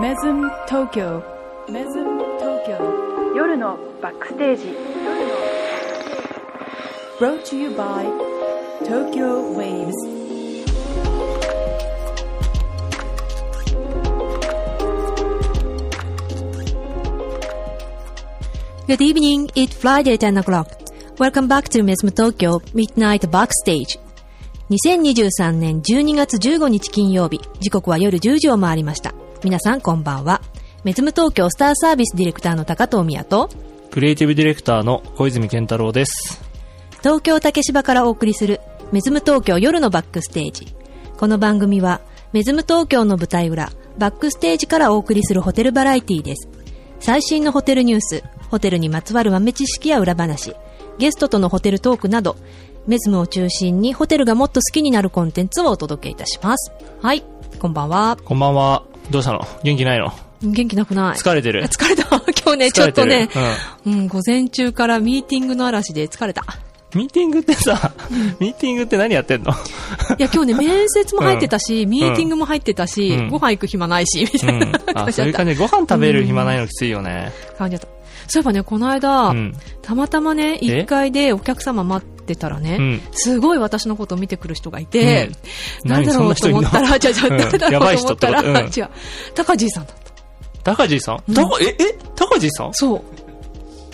メズム東京メズム東京夜のバックステージ Brought to you by Tokyo Waves Good evening, it's Friday 10 o'clock. Welcome back to Mesmo Tokyo Midnight Backstage. 2023年12月15日金曜日、時刻は夜10時を回りました。皆さんこんばんは。メズム東京スターサービスディレクターの高藤宮と、クリエイティブディレクターの小泉健太郎です。東京竹芝からお送りするメズム東京夜のバックステージ。この番組はメズム東京の舞台裏、バックステージからお送りするホテルバラエティです。最新のホテルニュース、ホテルにまつわる豆知識や裏話、ゲストとのホテルトークなど、メズムを中心にホテルがもっと好きになるコンテンツをお届けいたします。はい、こんばんは。こんばんは。どうしたの？元気ないの？元気なくない疲れてる疲れた。今日ね、ちょっとね、うん、午前中からミーティングの嵐で疲れた。ミーティングってさ、ミーティングって何やってんの？いや、今日ね、面接も入ってたし、ミーティングも入ってたし、うんご飯行く暇ないし、みたいなうん。あ、感じだったそういう感。じでご飯食べる暇ないのきついよね。感じだった。そういえばね、この間、うん。たまたまね、え？1階でお客様待ってたらね、うん。すごい私のことを見てくる人がいて、うん。なんだろうと思ったら、じゃじゃうん。誰だろうと思ったら、違う、高地さんだった。高地さん？うん。え、え？高地さん？そう。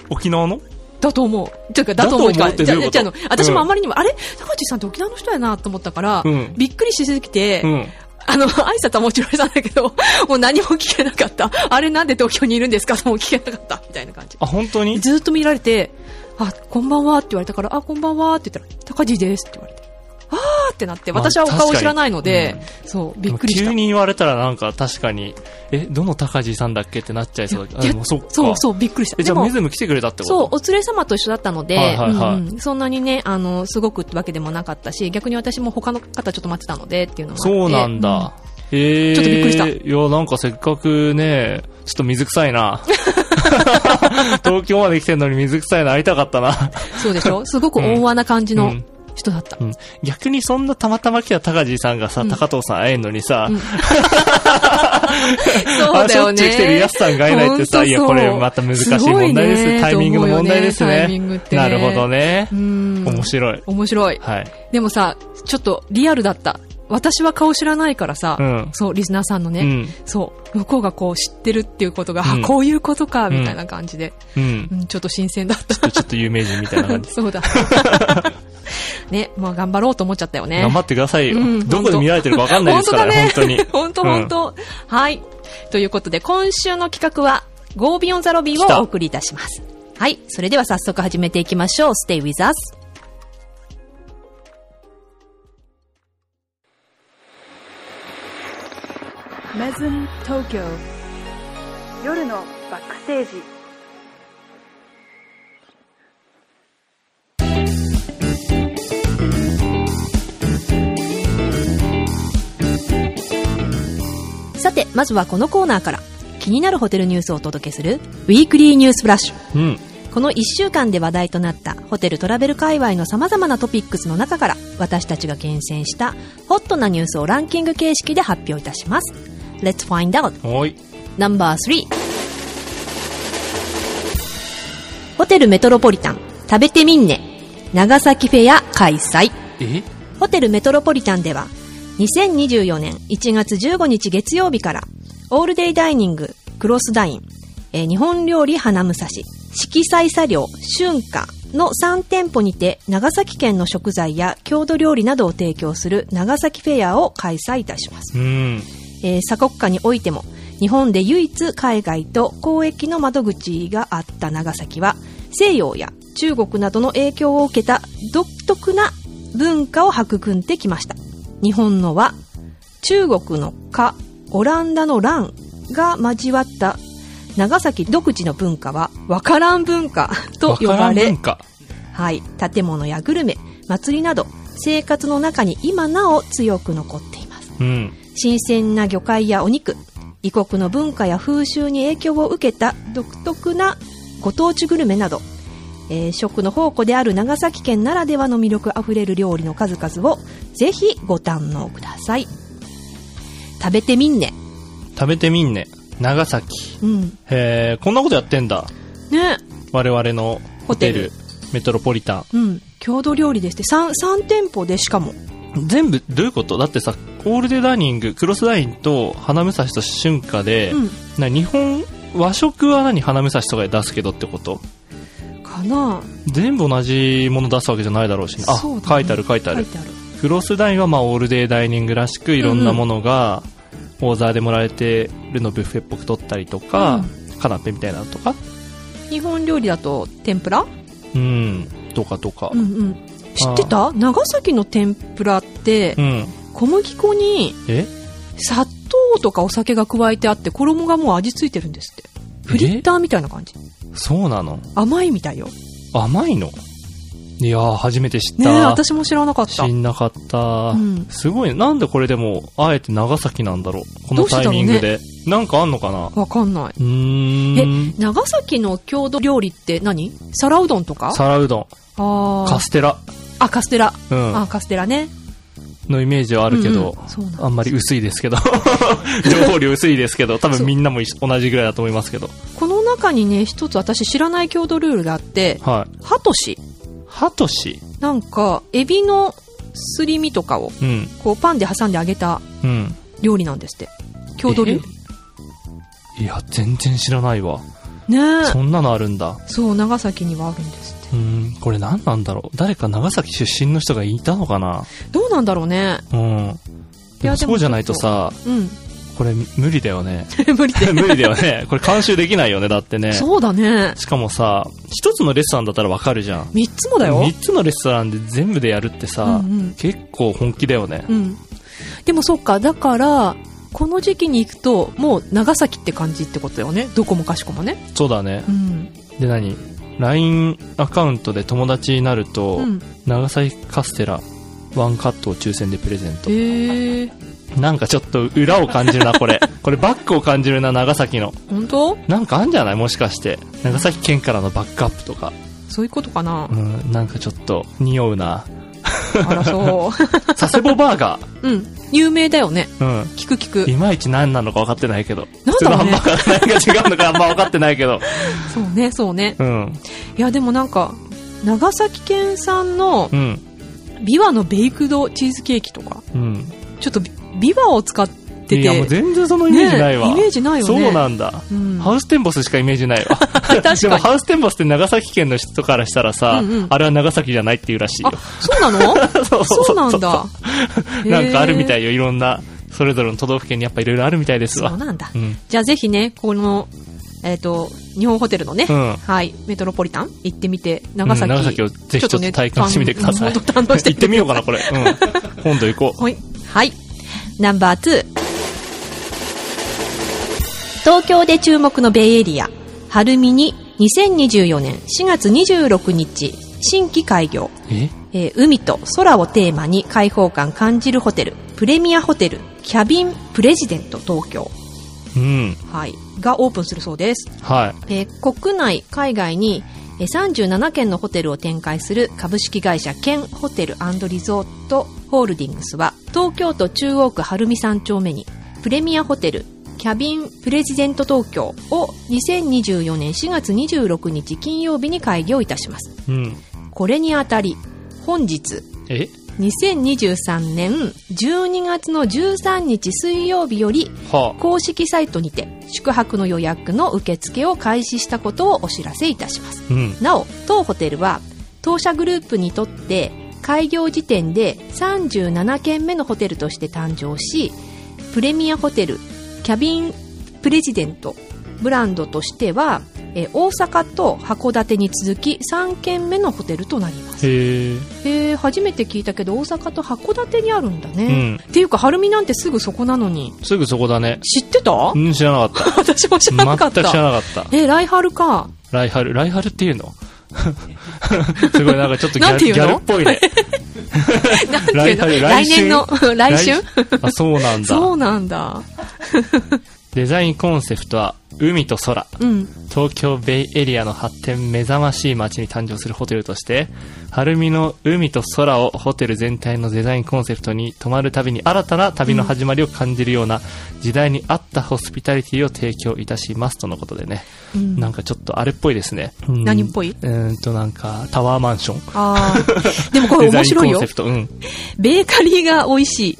沖縄の？だと思う。ていうか、だと思う。か。じゃじゃあの、私もあまりにも、あれ？高地さんって沖縄の人やなと思ったから、うん。びっくりしすぎて、うん。あの、挨拶はもちろんしたんだけど、もう何も聞けなかった。あれなんで東京にいるんですか？もう聞けなかった。みたいな感じ。あ、本当に？ずーっと見られて、あ、こんばんはって言われたから、あ、こんばんはって言ったら、高地ですって言われて。あーってなって、まあ私はお顔を知らないので確か、そう、びっくりした。急に言われたらなんか確かに、え、どの高地さんだっけってなっちゃいそうだけど。そっか。そうそう、びっくりした。え、じゃあでもメズム来てくれたってこと？そう、お連れ様と一緒だったので、はいはいはいうんうんそんなにね、あの、すごくってわけでもなかったし、逆に私も他の方ちょっと待ってたのでっていうのもあって。そうなんだ。ええー。ちょっとびっくりしたいや、なんかせっかくね、ちょっと水臭いな。東京まで来てんのに水臭いの会いたかったな。うんそうでしょ？すごく温和な感じのうん人だった。うん逆にそんなたまたま来た高地さんがさ、うん高藤さん会えんのにさ、うん そうだよね。ょっちゅう来てるやすさんが会えないってさ、いや、これまた難しい問題です。ねタイミングの問題ですねね。なるほどねう。ん。面白い。面白い。はい。でもさ、ちょっとリアルだった。私は顔知らないからさ、うんそう、リスナーさんのね、うん。そう、向こうがこう知ってるっていうことが、うんあこういうことか、みたいな感じで、うんう。ん、ちょっと新鮮だった。ちょっと有名人みたいな感じ。そうだ。ね、まあ頑張ろうと思っちゃったよね。頑張ってくださいようん。どこで見られてるかわかんないですからね、本当に。本当本当。はい。ということで、今週の企画は、ゴービオンザロビーをお送りいたします。はい。それでは早速始めていきましょう。Stay with us. メズム東京夜のバックステージさて、まずはこのコーナーから、気になるホテルニュースをお届けする、ウィークリーニュースフラッシュ。うん。この1週間で話題となったホテルトラベル界隈の様々なトピックスの中から私たちが厳選したホットなニュースをランキング形式で発表いたします。Let's find out! おい。No.3 ホテルメトロポリタン食べてみんね長崎フェア開催え？ホテルメトロポリタンでは2024年1月15日月曜日からオールデイダイニングクロスダイン、えー日本料理花武蔵色彩茶寮春夏の3店舗にて長崎県の食材や郷土料理などを提供する長崎フェアを開催いたしますうん。えー鎖国下においても日本で唯一海外と交易の窓口があった長崎は西洋や中国などの影響を受けた独特な文化を育んできました日本の和中国の華オランダの蘭が交わった長崎独自の文化はわからん文化と呼ばれ。はい、建物やグルメ祭りなど生活の中に今なお強く残っていますうん。新鮮な魚介やお肉異国の文化や風習に影響を受けた独特なご当地グルメなど、えー食の宝庫である長崎県ならではの魅力あふれる料理の数々をぜひご堪能ください食べてみんね食べてみんね。長崎。うん。へー、こんなことやってんだ。ね。我々のホテル、ホメトロポリタン。うん。郷土料理ですって。3、三店舗でしかも。全部、どういうこと？だってさ、オールデイダイニング、クロスダインと花武蔵と春夏で、うん。な日本、和食は何花武蔵とかで出すけどってこと？かな。全部同じもの出すわけじゃないだろうし、あ、そうだね。書いてある書いてある。クロスダインはまあオールデイダイニングらしくいろんなものが、オーザーでもらえてるのブッフェっぽく取ったりとか、カナッペみたいなのとか、日本料理だと天ぷら？うん、とかとか。う。んうん。知ってた？長崎の天ぷらってう、ん。小麦粉にえ？砂糖とかお酒が加えてあって、衣がもう味付いてるんですって。フリッターみたいな感じ。そうなの？甘いみたいよ。甘いの？いやー、初めて知っねえ、た。私も知らなかった知。んなかった、うんすごいね。なんでこれでも、あえて長崎なんだろう？このタイミングで。なんかあんのかな？わかんない。うーん。長崎の郷土料理って何？皿うどんとか？皿うどん、あーカステラ、あ、カステラ。うん、あ、カステラね。のイメージはあるけど、うんうんんあんまり薄いですけど。情報量薄いですけど、多分みんなも同じぐらいだと思いますけど。この中にね、一つ私知らない郷土ルールがあって、はい。ハトシ。ハトシ？なんか、エビのすり身とかを、うん。こう、パンで挟んで揚げたうん。料理なんですって。郷土料理。いや、全然知らないわ。ねえ。そんなのあるんだ。そう、長崎にはあるんです。うん。これ何なんだろう？誰か長崎出身の人がいたのかな？どうなんだろうね。うん。そうじゃないとさ、うん。これ無理だよね。無理で。無理だよね。これ監修できないよね、だってね。そうだね。しかもさ、一つのレストランだったらわかるじゃん。三つもだよ。三つのレストランで全部でやるってさ、うんうん結構本気だよね。うん。でもそっか、だから、この時期に行くと、もう長崎って感じってことよね。どこもかしこもね。そうだねう。ん。で何？?LINE アカウントで友達になると、うん。長崎カステラ、ワンカットを抽選でプレゼント。へえ。なんかちょっと裏を感じるな、これ。これバックを感じるな、長崎の。本当？なんかあんじゃない？もしかして。長崎県からのバックアップとか。そういうことかなう。ん、なんかちょっと匂うな。あら、そう。佐世保バーガうん。有名だよね。ー。うん。聞く聞く。いまいち何なのか分かってないけど。なんだろうね普通のハンバーガーと何が違うのかあんま分かってないけど。そうね、そうね。うん。いや、でもなんか、長崎県産のうん。ビワのベイクドチーズケーキとか、うん。ちょっとビビワを使ってて、いや、もう全然そのイメージないわ。ねイメージないよねそうなんだ。うんハウステンボスしかイメージないわ。確かにでもハウステンボスって長崎県の人からしたらさ、うんうんあれは長崎じゃないっていうらしいよあ。、そうなの？そうそうなんだ。なんかあるみたい。いよ、いろんな、それぞれの都道府県にやっぱいろいろあるみたいですわ。そうなんだ。うん。じゃあぜひね、この、えっ、と、日本ホテルのね、うんはい、メトロポリタン行ってみて、長崎。うん長崎をぜひちょっと体感してみてください。ね行ってみようかな、これ。うん。今度行こう。はい。はい。ナンバー2。東京で注目のベイエリア、晴海に2024年4月26日、新規開業。え？えー海と空をテーマに開放感感じるホテル、プレミアホテル、キャビンプレジデント東京。うん。はい。がオープンするそうです。はえー国内、海外にえー37件のホテルを展開する株式会社ケンホテルリゾートホールディングスは東京都中央区晴海3丁目にプレミアホテルキャビンプレジデント東京を2024年4月26日金曜日に開業いたします。い。うん。これにあたり本日え？2023年12月の13日水曜日よりは公式サイトにて宿泊の予約の受付を開始したことをお知らせいたしますあ。うん。なお当ホテルは当社グループにとって開業時点で37件目のホテルとして誕生しプレミアホテルキャビンプレジデントブランドとしてはえー大阪と函館に続き3軒目のホテルとなりますへえ。初めて聞いたけど大阪と函館にあるんだね、うんっていうか晴海なんてすぐそこなのにすぐそこだね。知ってた、うん、知らなかっ 私も知た。らなかっ全く知らたなかった。え来春かライハル、ライハルっていうの？すごいなんかちょっとギャルなんていうの？ギャルっぽいね。なんていうの？来春来年の来春あ、そうなんだ。そうなんだ。デザインコンセプトは、海と空。うん。東京ベイエリアの発展目覚ましい街に誕生するホテルとして、晴海の海と空をホテル全体のデザインコンセプトに泊まるたびに新たな旅の始まりを感じるような時代に合ったホスピタリティを提供いたしますとのことでね。うんなんかちょっとあれっぽいですね。うん何っぽい？うーんとなんかタワーマンション。ああ。でもこれ面白いよ。ベーカリーが美味しい。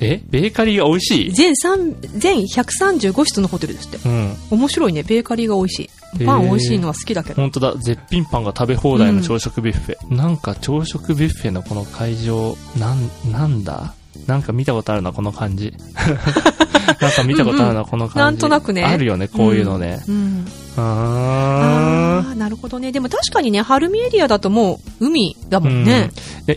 えベーカリーが美味しい？全三全135室のホテルですって。うん。面白いね。ベーカリーが美味しい。パン美味しいのは好きだけど。本当だ、絶品パンが食べ放題の朝食ビュッフェ。なんか朝食ビュッフェのこの会場、なん、なんだ？なんか見たことあるな、この感じ。なんか見たことあるな、この感じ。なんとなくねあるよね、こういうのね。うん。あああ、なるほどね。でも確かにね、晴海エリアだともう海だもんね。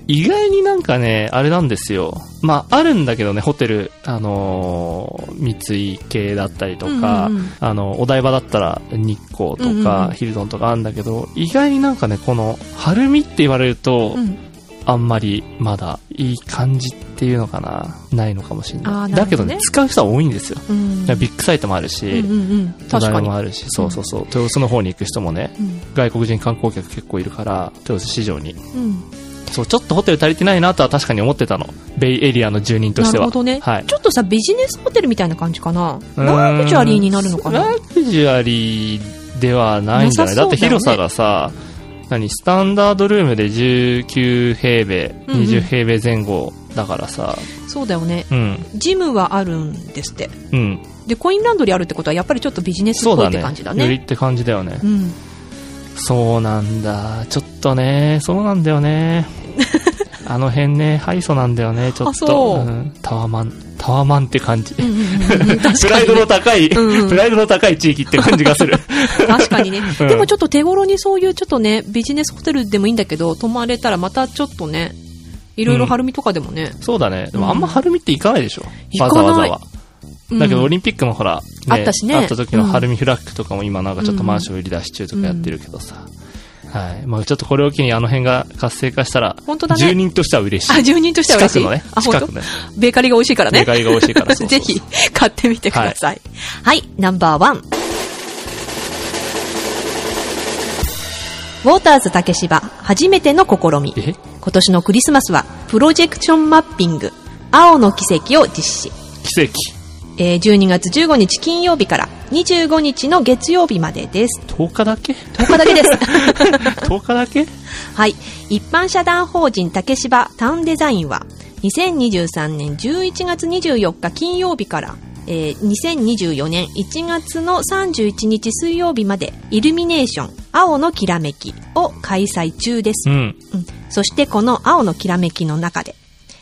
意外になんかね、あれなんですよ。まあ、あるんだけどね、ホテル、あのー三井系だったりとか、うんうんうんあの、お台場だったら日光とか、うんうんうんヒルトンとかあるんだけど、意外になんかね、この、晴海って言われると、うん。あんまりまだいい感じっていうのかな、ないのかもしれない。ねだけどね、使う人は多いんですよ。うん。ビッグサイトもあるし、うんうんうん。も。あるし、そうそうそう、豊洲の方に行く人もね、うん外国人観光客結構いるから、豊洲市場に。うん。そう、ちょっとホテル足りてないなとは確かに思ってたの。ベイエリアの住人としては。なるほどね。はい。ちょっとさ、ビジネスホテルみたいな感じかな。うんラグジュアリーになるのかなラグジュアリーではないんじゃない？だって広さがさ、何、スタンダードルームで19平米、うんうん20平米前後だからさ、そうだよね。うん、ジムはあるんですって。うん。で、コインランドリーあるってことは、やっぱりちょっとビジネスっぽいってそうだね。感じだね。よりって感じだよね。うん。そうなんだ。ちょっとね、そうなんだよね。あの辺ね、ハイソなんだよね、ちょっと。うんタワマン、タワマンって感じ。うんうんうんうん確プライドの高い、うんうんプライドの高い地域って感じがする。確かにね。うんでもちょっと手頃にそういうちょっとね、ビジネスホテルでもいいんだけど、泊まれたらまたちょっとね、いろいろ晴海とかでもね。そうだね。でもあんまうん晴海って行かないでしょ。わざわざは。うんだけどオリンピックもほら、あったしねあった時の晴海フラッグとかも今なんかちょっとうんマンション売り出し中とかやってるけどさ。はい。まあちょっとこれを機にあの辺が活性化したら、本当だね住人としては嬉しい。あ、住人としては嬉しい。近くのね。あ、近くね。ベーカリーが美味しいからね。ベーカリーが美味しいから ぜひ、買ってみてください。はい、ナンバーワン。ウォーターズ竹芝、初めての試み。え？今年のクリスマスは、プロジェクションマッピング、青の奇跡を実施。奇跡。えー12月15日金曜日から25日の月曜日までです。10日だけ？10日だけです。?10 日だけ？はい。一般社団法人竹芝タウンデザインは、2023年11月24日金曜日から、えー2024年1月の31日水曜日まで、イルミネーション、青のきらめきを開催中です。うん。うんそしてこの青のきらめきの中で、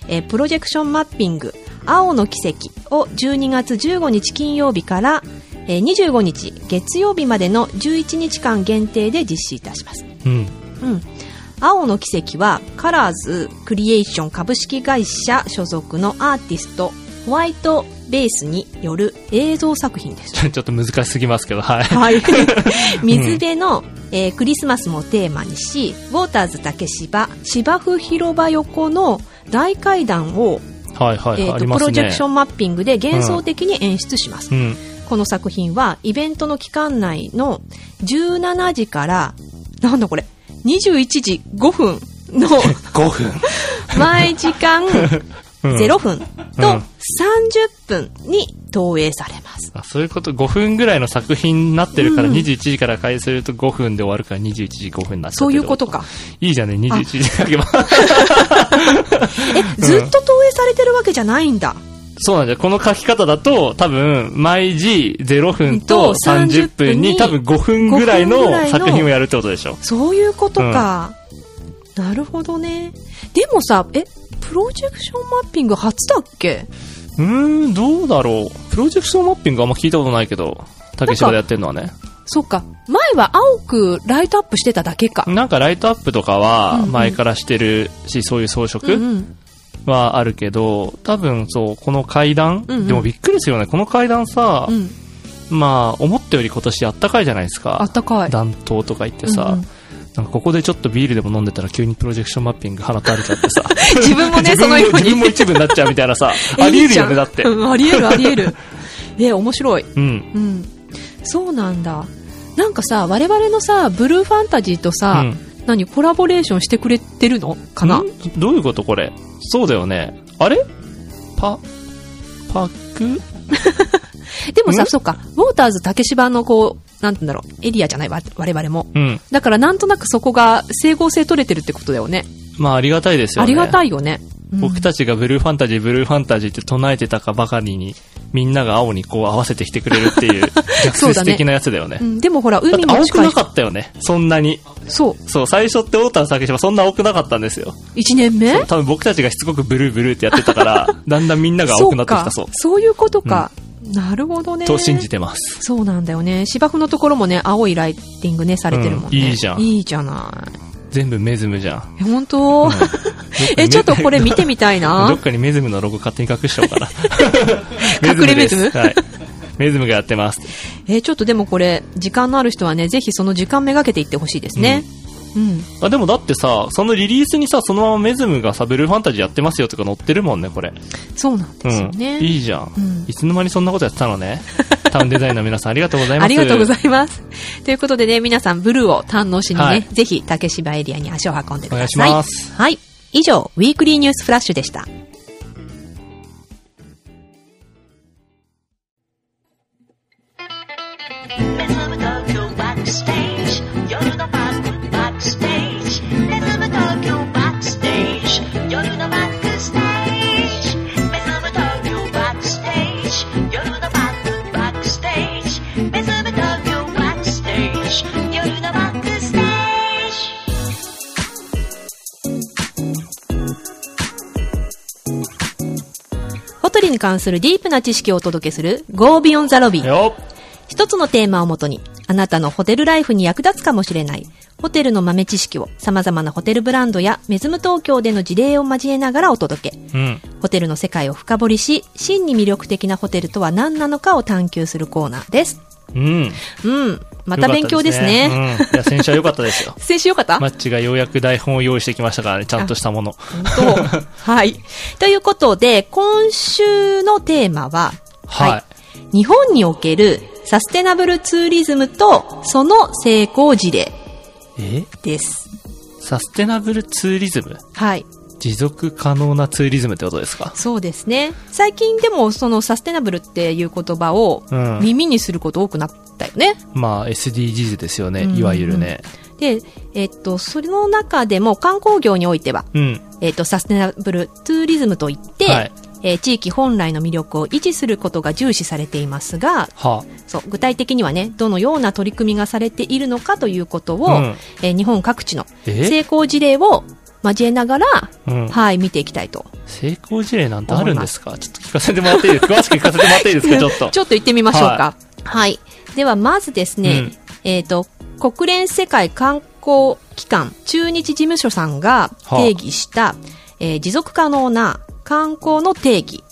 えープロジェクションマッピング、青の奇跡を12月15日金曜日から、えー25日月曜日までの11日間限定で実施いたします。うん。うん。青の奇跡は、カラーズクリエーション株式会社所属のアーティスト、ホワイトベースによる映像作品です。ちょっと難しすぎますけど、はい。はい。水辺の、えークリスマスもテーマにし、ウォーターズ竹芝、芝生広場横の大階段を、はいはい、えーとありますね。プロジェクションマッピングで幻想的に演出します。うん。この作品は、イベントの期間内の17時から、なんだこれ、21時5分の 5分。毎時間うん0分とうん30分に投影されます。あそういうこと、5分ぐらいの作品になってるから、うん21時から開始すると5分で終わるから21時5分になっちゃそういうことか。いいじゃんね、21時だけば。え、ずっと投影されてるわけじゃないんだ。そうなんだよ。この書き方だと、多分、毎時0分と30分に、多分5分ぐらい5分ぐらの作品をやるってことでしょ。そういうことか。なるほどね。でもさ、え、プロジェクションマッピング初だっけ？うーん、どうだろう。プロジェクションマッピングあんま聞いたことないけど、竹芝でやってるのはね。そっか。前は青くライトアップしてただけか。なんかライトアップとかはうんうん前からしてるし、そういう装うん飾うん。はあるけど、多分そう、この階段、うんうんでもびっくりするよね。この階段さ、うん。まあ、思ったより今年あったかいじゃないですあかっ。たかい。暖冬とか言ってさ、うんうんなんかここでちょっとビールでも飲んでたら急にプロジェクションマッピング放たれちゃってさ。自分もね、自分もそのように。自分も一部になっちゃうみたいなさ、えありえるよね、だって。うんありえる、ありえる。え、面白い。うん。うん。そうなんだ。なんかさ、我々のさ、ブルーファンタジーとさ、うん何、コラボレーションしてくれてるのかな？ん？どういうことこれ？そうだよね。あれ？パ、パク？でもさ、ん？そうか、ウォーターズ竹芝のこう、なんてんだろう、エリアじゃないわ、我々も。うん。だからなんとなくそこが整合性取れてるってことだよね。まあありがたいですよね。ありがたい。いよね。うん僕たちがブルーファンタジー、ブルーファンタジーって唱えてたかばかりに、みんなが青にこう合わせてきてくれるっていう、逆説的なやつだよね。うん、でもほら、海も青くな。かったよね。そんなに。そう。そう、最初ってウォーター竹島そんな青くなかったんですよ。1年目？多分僕たちがしつこくブルーブルーってやってたから、だんだんみんなが青くなってきたそう。そういうことか。なるほどね。と信じてます。そうなんだよね。芝生のところもね、青いライティングね、されてるもんね。うんいいじゃんいいじゃな全部メズムじゃん。い。え、本当、うん え、ちょっとこれ見てみたい どなっ。かにメズムのロゴ勝手に隠しちゃおうかな。隠れメズムはい。メズムがやってます。え、ちょっとでもこれ、時間のある人はね、ぜひその時間めがけていってほしいですね。うん。あ、でもだってさ、そのリリースにさ、そのままメズムがさ、ブルーファンタジーやってますよとか載ってるもんね、これ。そうなんですようん。ね。いいじゃん,、うんいつの間にそんなことやってたのね。タウンデザインの皆さんありがとうございます。ありがとうございいます。ということでね、皆さん、ブルーを堪能しにね、はいぜひ、竹芝エリアに足を運んでください。お願いしますはい。以上、ウィークリーニュースフラッシュでした。関するディープな知識をお届けする Go Beyond the Lobby。一つのテーマをもとに、あなたのホテルライフに役立つかもしれない、ホテルの豆知識を様々なホテルブランドやメズム東京での事例を交えながらお届け。うん。ホテルの世界を深掘りし、真に魅力的なホテルとは何なのかを探求するコーナーです。うん。うん。また勉強ですね。すねうん。いや、先週は良かったですよ。先週よかった、マッチがようやく台本を用意してきましたからね、ちゃんとしたもの。はい。ということで、今週のテーマは、はい。日本におけるサステナブルツーリズムとその成功事例え？です。サステナブルツーリズム？はい。持続可能なツーリズムってことですか？そうですね。最近でもそのサステナブルっていう言葉をうん耳にすること多くなったよね。まあ、SDGs ですよね、うんいわゆるね。で、えっと、その中でも観光業においては、うん。えっと、サステナブルツーリズムといって、はいえー地域本来の魅力を維持することが重視されていますが、はそう、具体的にはね、どのような取り組みがされているのかということを、うんえー日本各地のえ？成功事例を交えながら、うん。はい、見ていきたいと。成功事例なんてあるんですか？ちょっと聞かせてもらっていいですか？詳しく聞かせてもらっていいですか？ちょっと。ちょっと行ってみましょうか。はい。では、まずですね、うんえっ、と、国連世界観光機関中日事務所さんが定義した、えー持続可能な観光の定義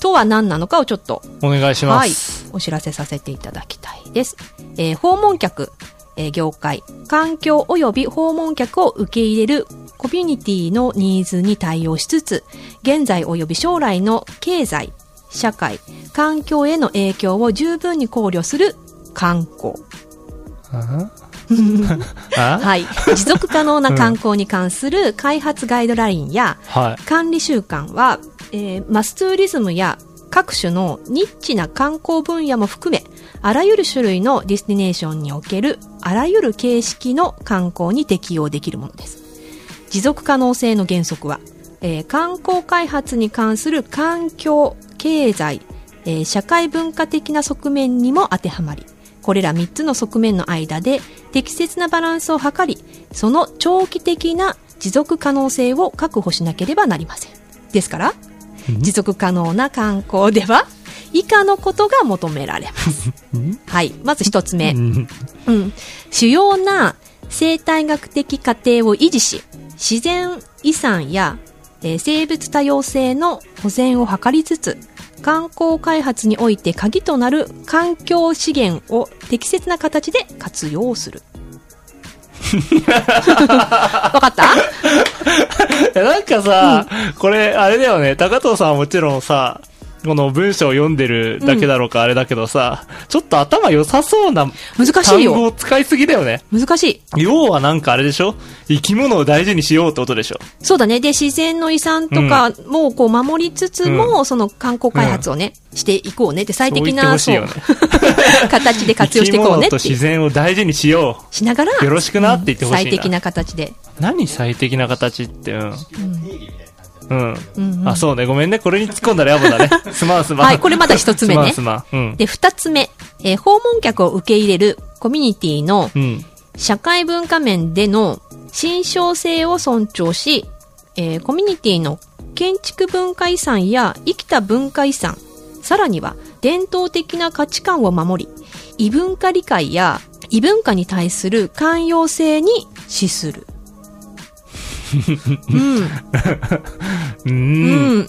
とは何なのかをちょっと、お願いしまはいす。、お知らせさせていただきたいです。えー訪問客、えー業界、環境及び訪問客を受け入れるコミュニティのニーズに対応しつつ、現在及び将来の経済、社会、環境への影響を十分に考慮する観光。あはい。持続可能な観光に関する開発ガイドラインやはい。管理習慣は、えーマスツーリズムや各種のニッチな観光分野も含め、あらゆる種類の destination におけるあらゆる形式の観光に適用できるものです。持続可能性の原則は、えー観光開発に関する環境、経済、えー社会文化的な側面にも当てはまり、これら3つの側面の間で適切なバランスを図り、その長期的な持続可能性を確保しなければなりません。ですから、持続可能な観光では、以下のことが求められます。はい。まず一つ目。うんうん、主要な生態学的過程を維持し、自然遺産や、えー生物多様性の保全を図りつつ、観光開発において鍵となる環境資源を適切な形で活用する。わかった？えなんかさ、これ、あれだよね、高藤さんはもちろんさ、この文章を読んでるだけだろうか、あれだけどさ、ちょっと頭良さそうな難しい単語よ。を使いすぎだよね。難しい。要はなんかあれでしょ？生き物を大事にしようってことでしょそうだね。で、自然の遺産とかもこう守りつつも、その観光開発をね、していこうねって最適な、そう言ってほしいそう 形で活用していこうねっ。生き物と自然を大事にしよしながら、う。よろしくなって言ってほしいな。最適な形で。何最適な形って、うん。うん。うんうんあ、そうね。ごめんね。これに突っ込んだら野暮だね。すまんすまん。はいこれまだ一つ目ねすまんすまん。うん。で、二つ目、えー訪問客を受け入れるコミュニティのうん。社会文化面での新象性を尊重し、えーコミュニティの建築文化遺産や生きた文化遺産、さらには伝統的な価値観を守り、異文化理解や異文化に対する寛容性に資する。うん。う。うんん。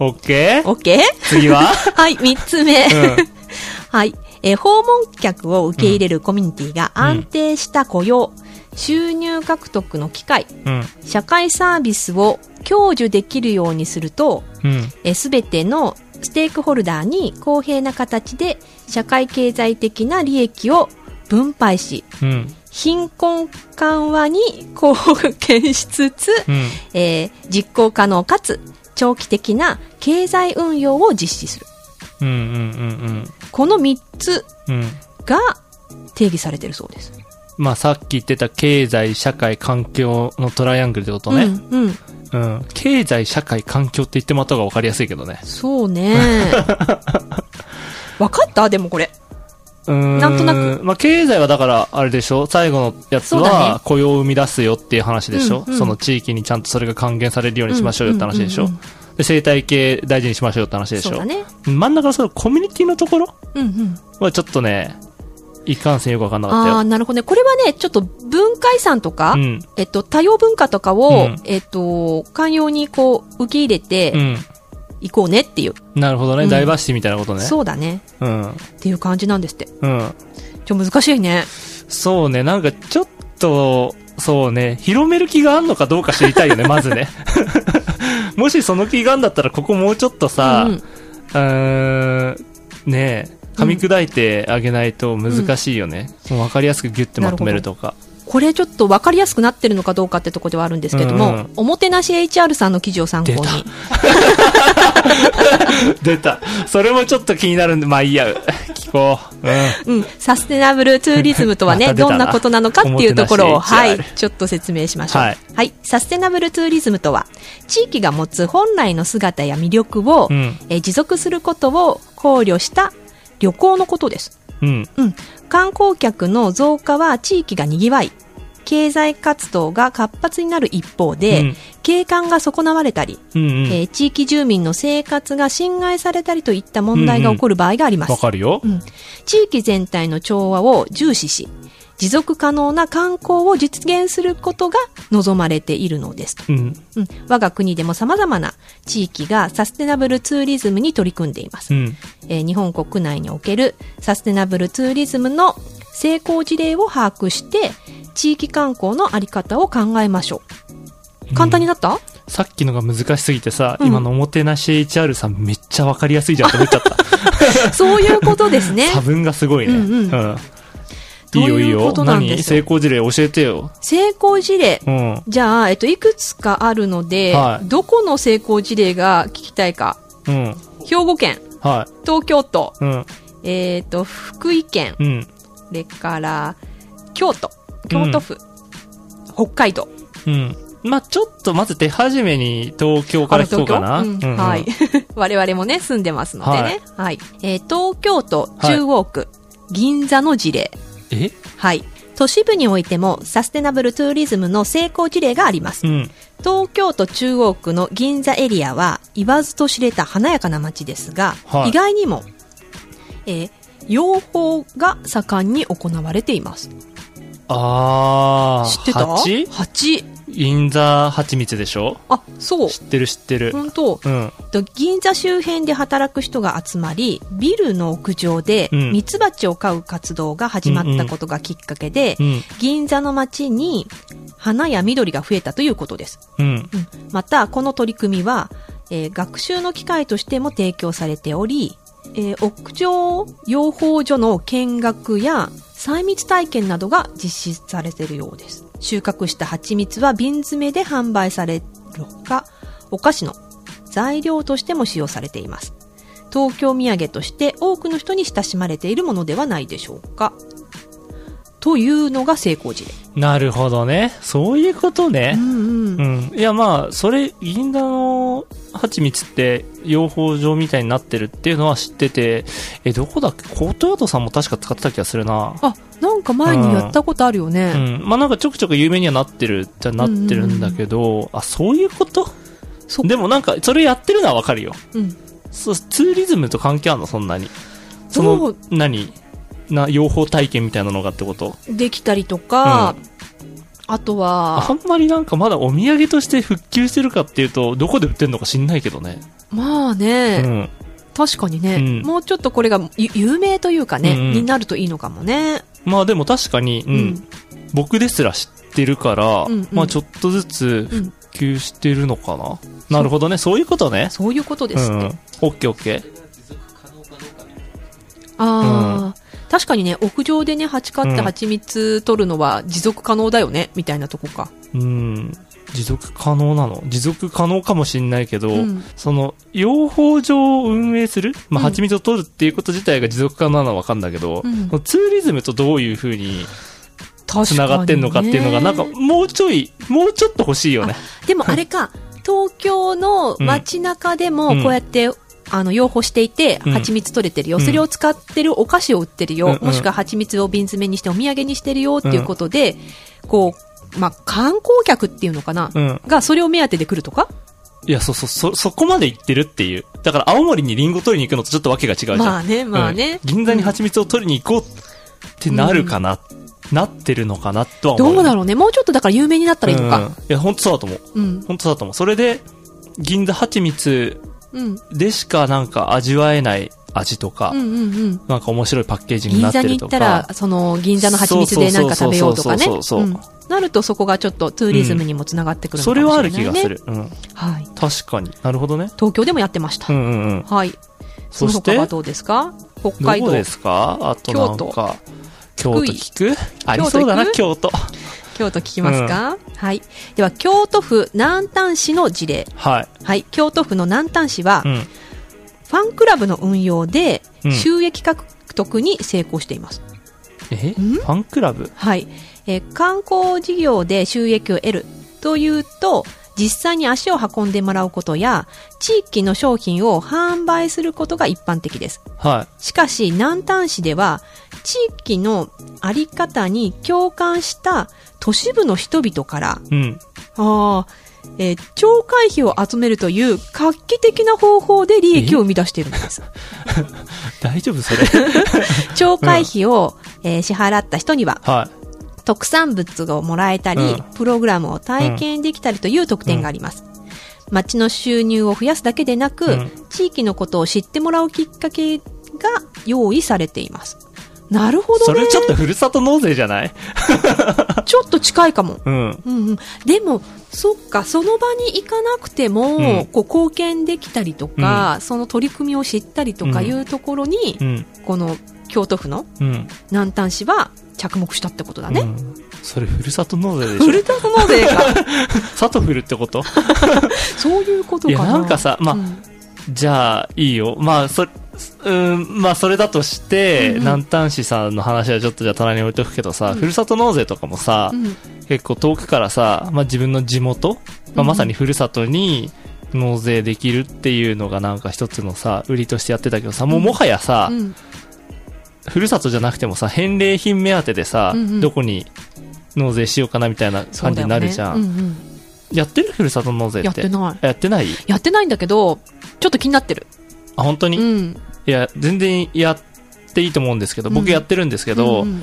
オッケーオッケー次は？はい、三つ目。うん。はい。えー訪問客を受け入れるコミュニティが安定した雇用、収入獲得の機会、うん。社会サービスを享受できるようにすると、うん。すべてのステークホルダーに公平な形で社会経済的な利益を分配し、うん。貧困緩和に貢献しつつ、うん。えー実行可能かつ長期的な経済運用を実施する。うん。うん。この3つうん。うん。が定義されてるそうです。まあさっき言ってた経済、社会、環境のトライアングルってことね。うん、うん。うん。経済、社会、環境って言ってもらった方が分かりやすいけどね。そうね。わかった？でもこれ。うーん。なんとなく。まあ経済はだから、あれでしょ？最後のやつは雇用を生み出すよっていう話でしょ、うんうんその地域にちゃんとそれが還元されるようにしましょうよって話でしょ、うんうんうんで生態系大事にしましょうよって話でしょ？そうだね。真ん中のそのコミュニティのところうんうん。はちょっとね、いかんせんよくわかんなかったよ。ああ、なるほどね。これはね、ちょっと文化遺産とか、うん。えっと、多様文化とかを、うんえっと、寛容にこう、受け入れうてん。いこうねっていう。なるほどね。うんダイバーシティみたいなことね。そうだね。うん。っていう感じなんですって。うん。ちょ、難しいね。そうね。なんかちょっと、そうね。広める気があんのかどうか知りたいよね、まずね。もしその気があんだったら、ここもうちょっとさ、うんん、ねえ、噛み砕いてあげないと難しいよね。もう分かりやすくギュッてまとめるとか。これちょっと分かりやすくなってるのかどうかってとこではあるんですけども、うんうんおもてなし HR さんの記事を参考に出。出た。それもちょっと気になるんで、まあいいや。聞こう。うん。うん、サステナブルツーリズムとはね、どんなことなのかっていうところを、はいちょっと説明しましょう。ははいい。サステナブルツーリズムとは、地域が持つ本来の姿や魅力を、うんえー持続することを考慮した旅行のことです。うん。うん。観光客の増加は地域が賑わい、経済活動が活発になる一方で、うん景観が損なわれたり、うんうん。えー地域住民の生活が侵害されたりといった問題が起こる場合があります。わかるよう。ん、地域全体の調和を重視し、持続可能な観光を実現することが望まれているのです。うん。うん、我が国でも様々な地域がサステナブルツーリズムに取り組んでいます。うん。えー日本国内におけるサステナブルツーリズムの成功事例を把握して、地域観光のあり方を考えましょう。簡単になった、さっきのが難しすぎてさ、うん今のおもてなし HR さんめっちゃわかりやすいじゃんって思っちゃった。そういうことですね。差分がすごいね。うんうんいいよいいよどういうこ。となんで何しょう？成功事例教えてよ。成功事例。うん。じゃあ、えっと、いくつかあるので、はいどこの成功事例が聞きたいか？うん。兵庫県、は東京都、い。うん。えっ、と、福井県、うん。それから、京都、京都府、北海道。うん。まあちょっとまず手始めに東京から聞こうかな。はい。我々もね、住んでますのでね。はい。えー東京都中央区、銀座の事例。え？はい。都市部においてもサステナブルツーリズムの成功事例がありますう。ん。東京都中央区の銀座エリアは言わずと知れた華やかな街ですが、はい意外にも、えー養蜂が盛んに行われています。あー。知ってた？蜂？蜂。銀座蜂蜜でしょ？あ、そう。知ってる知ってる。本当。うん。と銀座周辺で働く人が集まり、ビルの屋上でうんミツバチを飼う活動が始まったことがきっかけで、うん。銀座の街に花や緑が増えたということです。うん。うんまた、この取り組みは、えー学習の機会としても提供されており、えー屋上養蜂所の見学や細密体験などが実施されているようです。収穫した蜂蜜は瓶詰めで販売されるほか、お菓子の材料としても使用されています。東京土産として多くの人に親しまれているものではないでしょうか。というのが成功事例。なるほどね。そういうことね。うんうんうん。いや、まあ、それ、銀座の蜂蜜って養蜂場みたいになってるっていうのは知ってて、え、どこだっけ？コートヤードさんも確か使ってた気がするな。あ、なんか前にやったことあるようね。ん。まあなんかちょくちょく有名にはなってるじゃなってるんだけど、あ、そういうこと？そでもなんか、それやってるのはわかるよ。うん。そう、ツーリズムと関係あるの？そんなに。そどのう、何？な、養蜂体験みたいなのがってこと？できたりとか、あとはあ、んまりなんかまだお土産として復旧してるかっていうと、どこで売ってるのか知んないけどね。まあうね、ん。確かにね、うんもうちょっとこれがゆ有名というかね、うんうんになるといいのかもね。まあでも確かに、うん。うん僕ですら知ってるから、うんうんまあちょっとずつ復旧してるのかな。なるほどね。そういうことね。そういうことですって。うん。オッケーオッケー。ああ、確かにね、屋上でね、蜂飼ってうん。蜂蜜取るのは持続可能だよね、みたいなとこか。うん。持続可能なの？持続可能かもしんないけど、うん。その、養蜂場を運営する？まあ、うん。蜂蜜を取るっていうこと自体が持続可能なのはわかんだけど、うん。ツーリズムとどういう風に確かに、ね。繋がってんのかっていうのが、なんか、もうちょい、もうちょっと欲しいよね。でもあれか、東京の街中でもうん。こうやって、あの、養蜂していて、うん蜂蜜取れてるよ。うんそれを使ってるお菓子を売ってるよ。うんうんもしくは蜂蜜を瓶詰めにしてお土産にしてるよっていうことで、こう、まあ、観光客っていうのかな、うん。がそれを目当てで来るとか？いや、そうそう、そ、そこまで行ってるっていう。だから、青森にリンゴ取りに行くのとちょっとわけが違うじゃん。まあね、まあね。うん銀座に蜂蜜を取りに行こうってなるかな、なってるのかなとは思う。どうだろうね。もうちょっとだから有名になったらいいのうんか。いや、本当そうだと思う。うん。本当そうだと思う。それで、銀座蜂蜜うん。でしかなんか味わえない味とか、うんうんうん。なんか面白いパッケージにな銀座にってるとか。行ったら、その、銀座の蜂蜜でなんか食べようとかね。そうそうそうそうそううんなるとそこがちょっとツーリズムにもつながってくるのかそもしれない、ねれはある気がす。る。うん。はい。確かに。なるほどね。東京でもやってました。うんうんうん。はい。その他はどうですか？北海道。どこですか？あとなん京か、京都福井聞く？ありそうだな、京都。京都聞きますか、はい。では、京都府南丹市の事例。はい。はい。京都府の南丹市は、うん。ファンクラブの運用でうん収益獲得に成功しています。え？ん？ファンクラブ？はい。えー観光事業で収益を得るというと、実際に足を運んでもらうことや、地域の商品を販売することが一般的です。はしかし、南丹市では、地域のあり方に共感した都市部の人々から、い。うん。ああ、えー町会費を集めるという画期的な方法で利益を生み出しているんです。大丈夫それ？町会費を、えー支払った人には、は特産物をもらえたり、うんプログラムを体験できたりという特典があります。町の収入を増やすだけでなく、うん地域のことを知ってもらうきっかけが用意されています。なるほどね。れちょっとふるさと納税じゃない？ちょっと近いかも。うん。うんうん、でも、そっか、その場に行かなくても、うんこう貢献できたりとか、その取り組みを知ったりとかいうところに、うん。この京都府のうん。南丹市は着目したってことだね。うん。それふるさと納税でしょ。フルタス納税か。サトフルってこと？そういうことかな。いやなんかさまあうん。じゃあ、いいよ。まあ、そ、うん、まあ、それだとして、うんうん。南丹市さんの話はちょっとじゃあ隣に置いとくけどさ、ふるさと納税とかもさ、うん。結構遠くからさ、まあ自分の地元、まあ、まさにふるさとに納税できるっていうのがなんか一つのさ、売りとしてやってたけどさ、もうもはやさ、うんふるさとじゃなくてもさ、返礼品目当てでさ、うんうんどこに納税しようかなみたいな感じになるじゃん。そうだよねうんうんやってる？ふるさと納税って？やってない。やってない？やってないんだけど、ちょっと気になってる。あ、本当に、いうん。や、全然やっていいと思うんですけど、僕やってるんですけど、うんうん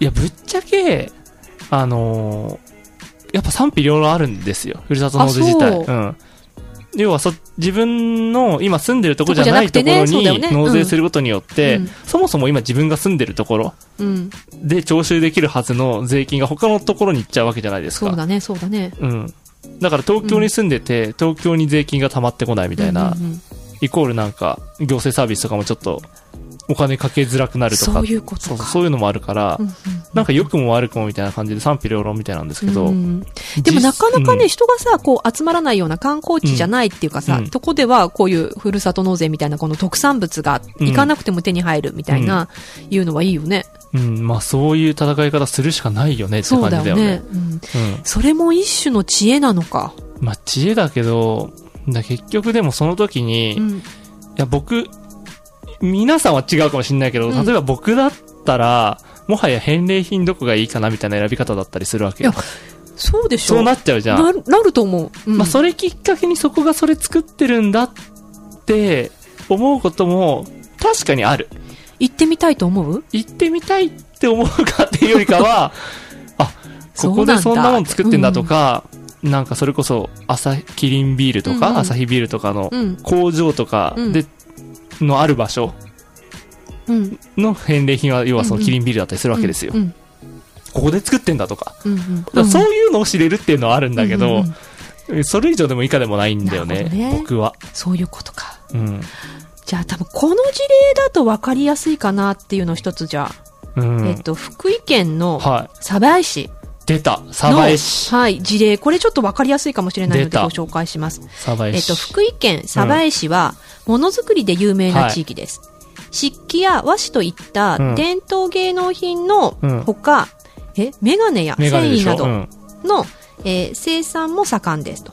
いや、ぶっちゃけ、あのーやっぱ賛否両論あるんですよ。ふるさと納税自体。うん。要はそ、自分の今住んでるところじゃないところに納税することによって、うんそもそも今自分が住んでるところうん。で徴収できるはずの税金が他のところに行っちゃうわけじゃないですか。そうだね、そうだね。うん。だから東京に住んでて、東京に税金が溜まってこないみたいな、イコールなんか、行政サービスとかもちょっと、お金かけづらくなるとか。そういうことかそうそういうのもあるから、うんうんなんか良くも悪くもみたいな感じで賛否両論みたいなんですけど、うんでもなかなかね、実人がさ、こう集まらないような観光地じゃないっていうかさ、うんとこではこういうふるさと納税みたいなこの特産物がうん行かなくても手に入るみたいな、いうのはいいよね。うん、うんまあそういう戦い方するしかないよねってそう感じだよね。だよね。うんうん。それも一種の知恵なのか。まあ知恵だけど、だ結局でもその時に、いうん。や僕、皆さんは違うかもしれないけど、うん例えば僕だったら、もはや返礼品どこがいいかなみたいな選び方だったりするわけよ。そうでしょそうなっちゃうじゃん。なるなると思う。うんまあ、それきっかけにそこがそれ作ってるんだって思うことも確かにある。行ってみたいと思う？行ってみたいって思うかっていうよりかは、あ、ここでそんなもん作ってんだとか、なんかそれこそ、朝、キリンビールとか、うんうん朝日ビールとかのうん。工場とかで、のある場所うん。の返礼品は、要はそのキリンビールだったりするわけですよ。うん。ここで作ってんだとか。そういうのを知れるっていうのはあるんだけどそれ以上でも以下でもないんだよねね僕は。そういうことか。うん。じゃあ多分この事例だと分かりやすいかなっていうのを一つじゃあ、うん。えっと、福井県のはい。鯖江市出た。の、鯖江市。はい、事例。これちょっと分かりやすいかもしれないのでご紹介します。鯖江市。えっと、福井県鯖江市は、ものづくりで有名な地域です。漆器や和紙といったうん伝統芸能品のうんほか、え、メガネやメガネでしょ？繊維などうんの、えー生産も盛んですと。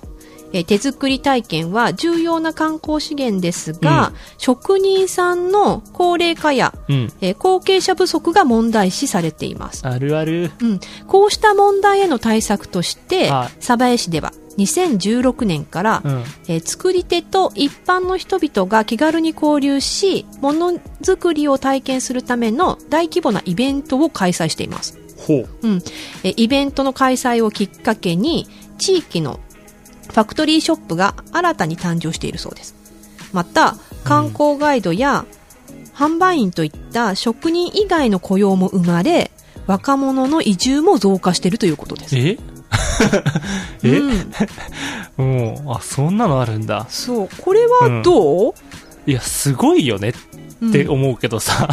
えー手作り体験は重要な観光資源ですが、職人さんの高齢化や、うん。えー後継者不足が問題視されています。あるある。うん、こうした問題への対策としてはい、鯖江市では2016年から、うん。えー作り手と一般の人々が気軽に交流し、ものづくりを体験するための大規模なイベントを開催しています。ほう。うん。えーイベントの開催をきっかけに、地域のファクトリーショップが新たに誕生しているそうです。また、観光ガイドや販売員といった職人以外の雇用も生まれ、若者の移住も増加しているということです。え？え？うん、もう、あ、そんなのあるんだ。そう。これはどう、いや、すごいよねってうん思うけどさ、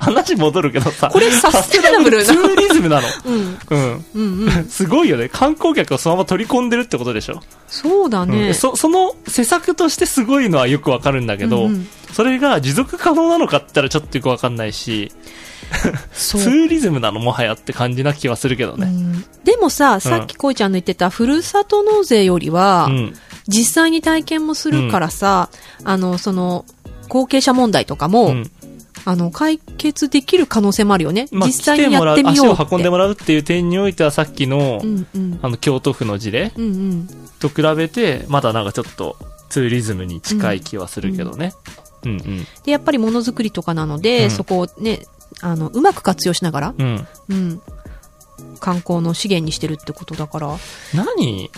話戻るけどさ、これサステナブルなツーリズムなの。うん。うん。うんうん。すごいよね。観光客をそのまま取り込んでるってことでしょ。そうだうんね。そその施策としてすごいのはよくわかるんだけど、うんうんそれが持続可能なのかって言ったらちょっとよくわかんないし、ツーリズムなのもはやって感じな気はするけどね。うんでもさ、さっきこいちゃんの言ってたふるさと納税よりは、うん。実際に体験もするからさ、あの、その、後継者問題とかも、うん。あの、解決できる可能性もあるよね。まあ、実際にやってみ来よう足を運んでもらうっていう点においてはさっきの、うんうん。あの、京都府の事例うんうん。と比べて、まだなんかちょっとツーリズムに近い気はするけどね。うんうん。で、やっぱりものづくりとかなので、うんそこをね、あの、うまく活用しながら、うん。うん。観光の資源にしてるってことだから、何？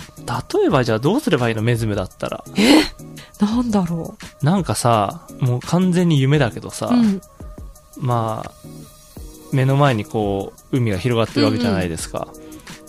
例えばじゃあどうすればいいの？メズムだったら。なんだろなんかさ、もう完全に夢だけどさ、う。うん。まあ、目の前にこう、海が広がってるわけじゃないですか。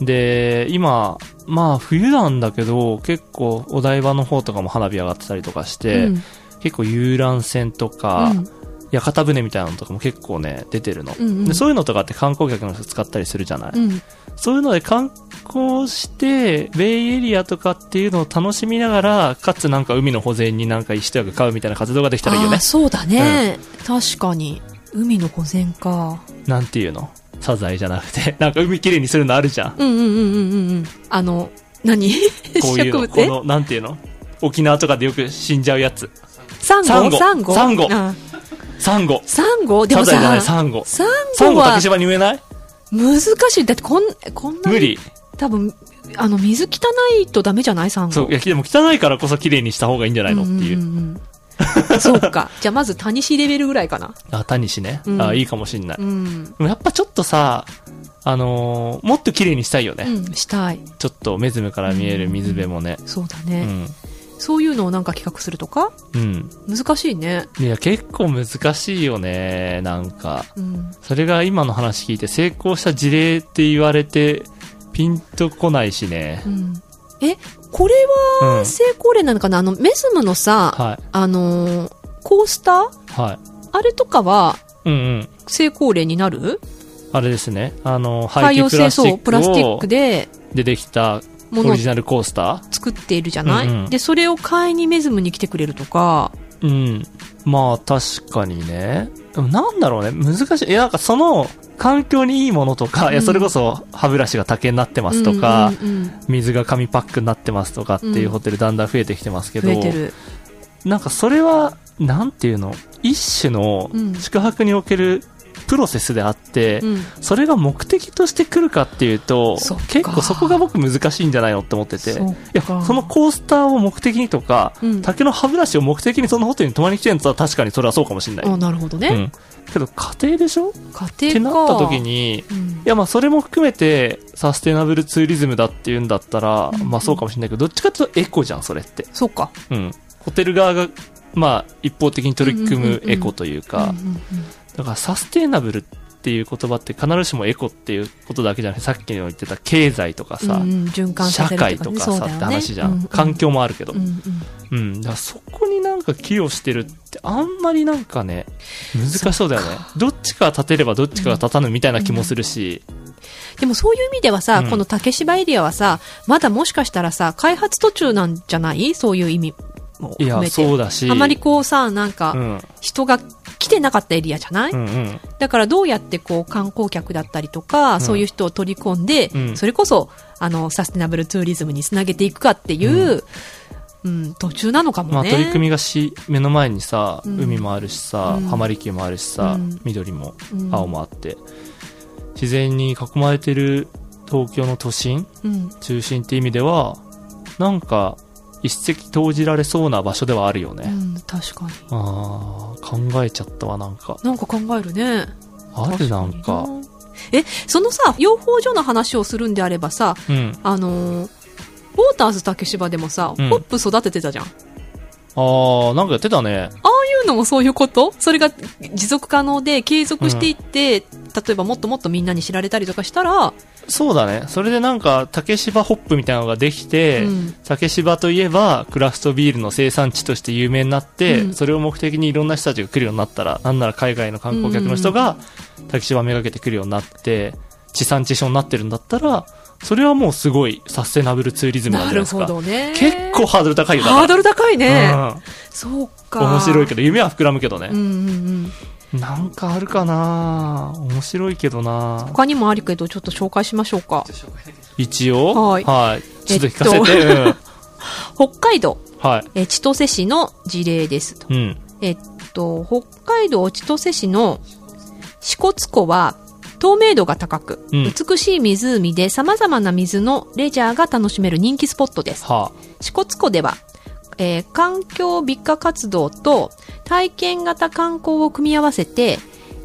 で、今、まあ冬なんだけど、結構お台場の方とかも花火上がってたりとかして、うん結構遊覧船とか、うん屋形船みたいなのとかも結構ね、出てるの。うんうんでそういうのとかって観光客の人使ったりするじゃない、うん。そういうので観光して、ベイエリアとかっていうのを楽しみながら、かつなんか海の保全になんか一役買うみたいな活動ができたらいいよね。そうだね、確かに。海の保全か。なんていうの？サザエじゃなくて、なんか海きれいにするのあるじゃん。うんうんうんうんうんうん。あの、何？こういうの、この、なんていうの？沖縄とかでよく死んじゃうやつ。サンゴサンゴサンゴサンゴあサンゴ？でもさ、サンゴ。サンゴ竹芝に植えない？難しい。だってこん、こんなに無理。多分、あの、水汚いとダメじゃない？サンゴ。そう、いや、でも汚いからこそ綺麗にした方がいいんじゃないの？っていう。んんうんそうか。じゃあまず、タニシレベルぐらいかな。あ、タニシね。うんあ、いいかもしんない。うん。やっぱちょっとさ、あのーもっと綺麗にしたいよね。うん、したい。ちょっとメズムから見える水辺もね。そうだね。うん。そういうのをなんか企画するとか？うん。難しいね。いや、結構難しいよね。なんか。うん。それが今の話聞いて成功した事例って言われて、ピンとこないしねう。ん。え、これはうん成功例なのかな、あの、メズムのさ、はい。あのーコースター？はい。あれとかはうんうん。成功例になる？あれですね。あの、廃棄プラスチ掃、プラスチックックをででできたオものをリジナルコースタ作っているじゃない、うんうんで、それを買いにメズムに来てくれるとか、ーうん。まあ確かにね。でもなんだろうね。難しい。いや、なんかその、環境にいいものとか、いや、それこそ歯ブラシが竹になってますとか、うんうんうん水が紙パックになってますとかっていううんホテルだんだん増えてきてますけど。なんかそれは、なんていうの？一種のうん宿泊におけるプロセスであって、うんそれが目的として来るかっていうと結構そこが僕難しいんじゃないのって思ってて、いや、かそのコースターを目的にとか、うん竹の歯ブラシを目的にそのホテルに泊まりに来てるんだったら確かにそれはそうかもしれない。あなるほどね。うん。けど家庭でしょ？っ家庭か。てなった時に、うんいやまあそれも含めてサステナブルツーリズムだっていうんだったら、うんまあそうかもしれないけど、どっちかっていうとエコじゃん、それって。そうか。うん。ホテル側が、まあ一方的に取り組うんうんうんうんむエコというか、うんうんうんだからサステナブルっていう言葉って必ずしもエコっていうことだけじゃなくて、さっきの言ってた経済とかさ、うん社せるとか、ね、会とかさねって話じゃん。うう環境もあるけど。うんうんうん。だからそこになんか寄与してるってあんまりなんかね、難しそうだよね。どっちかが立てればどっちかが立たぬみたいな気もするし。でもそういう意味ではさ、うんこの竹芝エリアはさ、まだもしかしたらさ、開発途中なんじゃない？そういう意味もいや、含めて。そうだし。あまりこうさ、なんか、うん。人が来てなかったエリアじゃない、うんうん。だからどうやってこう観光客だったりとか、んそういう人を取り込んで、うんそれこそ、あの、サステナブルツーリズムにつなげていくかっていう、うん、途中なのかもね。まあ取り組みがし、目の前にさ、うん海もあるしさ、うん浜離宮もあるしさ、うん緑もうん青もあって、自然に囲まれてる東京の都心、うん。中心って意味では、なんか、一石投じられそうな場所ではあるよね。うん、確かに。ああ、考えちゃったわ、なんか。なんか考えるね。あるなんか。確にな。え、そのさ、養蜂所の話をするんであればさ、うん。あのーウォーターズ竹芝でもさ、うんホップ育ててたじゃん。あああ、なんかやってたね。あいうのもそういうこと？それが持続可能で継続していって、例えばもっともっとみんなに知られたりとかしたら、そうだね。それでなんか、竹芝ホップみたいなのができて、うん竹芝といえば、クラフトビールの生産地として有名になって、うんそれを目的にいろんな人たちが来るようになったら、なんなら海外の観光客の人が、竹芝めがけて来るようになって、地産地消になってるんだったら、それはもうすごいサステナブルツーリズムなんじゃないですか。ほどね。結構ハードル高いよハードル高いね。うんそうか。面白いけど、夢は膨らむけどねうん。うんうん。なんかあるかな面白いけどな他にもあるけど、ちょっと紹介しましょうか。一応？はいちょっと聞かせて。えっうん。北海道、はい。えー千歳市の事例ですと。うん。えっと、北海道千歳市の支笏湖は透明度が高く、うん美しい湖で様々な水のレジャーが楽しめる人気スポットです。は支笏湖では、えー環境美化活動と体験型観光を組み合わせて、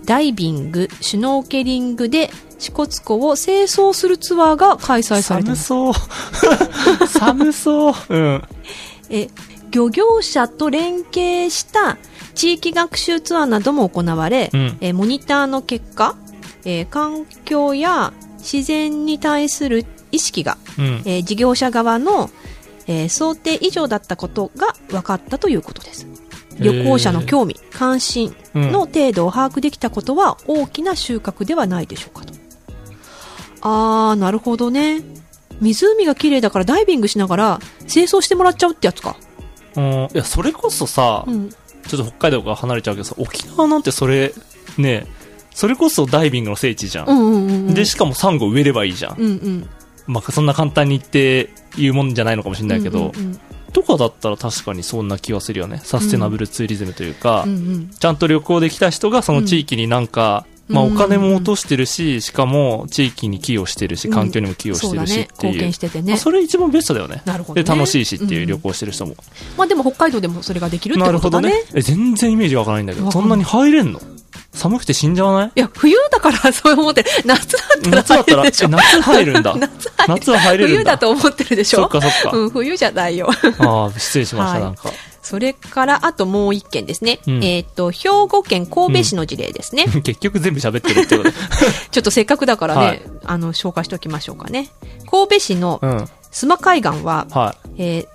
ダイビング、シュノーケリングで支笏湖を清掃するツアーが開催あ。されてます。そう。寒そう。うん。え漁業者と連携した地域学習ツアーなども行われ、うんえーモニターの結果、えー環境や自然に対する意識が、うん。えー事業者側の、えー想定以上だったことが分かったということです。旅行者の興味、関心の程度を把握できたことは大きな収穫ではないでしょうかと。あー、なるほどね。湖が綺麗だからダイビングしながら清掃してもらっちゃうってやつか。うん。いや、それこそさ、うん。ちょっと北海道から離れちゃうけどさ、沖縄なんてそれ、ね、それこそダイビングの聖地じゃん。うんうんうんうん。で、しかもサンゴ植えればいいじゃん。うんうん。まあ、そんな簡単に言って言うもんじゃないのかもしれないけど、うんうんとかだったら確かにそんな気はするよね。サステナブルツーリズムというか、うんうんちゃんと旅行で来た人がその地域になんか、まあうんお金も落としてるし、しかも地域に寄与してるし、うん環境にも寄与してるしっていう。貢献しててまねあそれ一番ベストだよね。で、楽しいしっていううん旅行してる人も。まあでも北海道でもそれができるってなるほどことだね。ね。え、全然イメージわからないんだけど、そんなに入れんの？寒くて死んじゃわない？いや、冬だから そう思ってる。夏だったら？入るでしょ。夏入るんだ？夏入る夏は入れるんだ？冬だと思ってるでしょ？そっかそっか。うん、冬じゃないよ。ああ、失礼しました、はいなんか。それから、あともう一件ですね。うんえっ、と、兵庫県神戸市の事例ですね。結局全部喋ってるってこと。ちょっとせっかくだからね、はいあの、紹介しておきましょうかね。神戸市のうん。須磨海岸は、はえーい。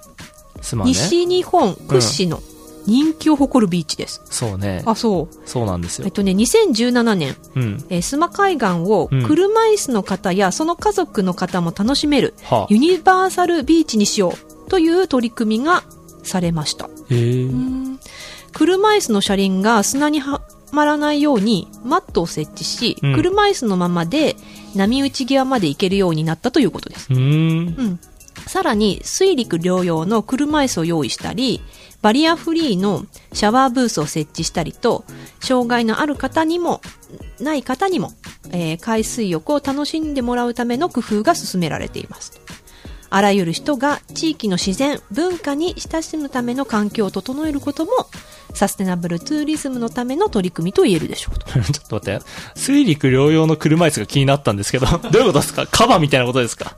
すまんね。西日本屈指の人気を誇るビーチです。そうね。あ、そう。そうなんですよ。えっとね、2017年、うん。えー、須磨海岸をうん車椅子の方やその家族の方も楽しめるはあユニバーサルビーチにしようという取り組みがされました。へえ。うん車椅子の車輪が砂にはまらないようにマットを設置し、うん車椅子のままで波打ち際まで行けるようになったということです。うーん。うん。さらに、水陸両用の車椅子を用意したり、バリアフリーのシャワーブースを設置したりと、障害のある方にも、ない方にも、えー海水浴を楽しんでもらうための工夫が進められています。あらゆる人が地域の自然、文化に親しむための環境を整えることも、サステナブルツーリズムのための取り組みと言えるでしょうと。ちょっと待って。水陸両用の車椅子が気になったんですけど、どういうことですか？カバみたいなことですか？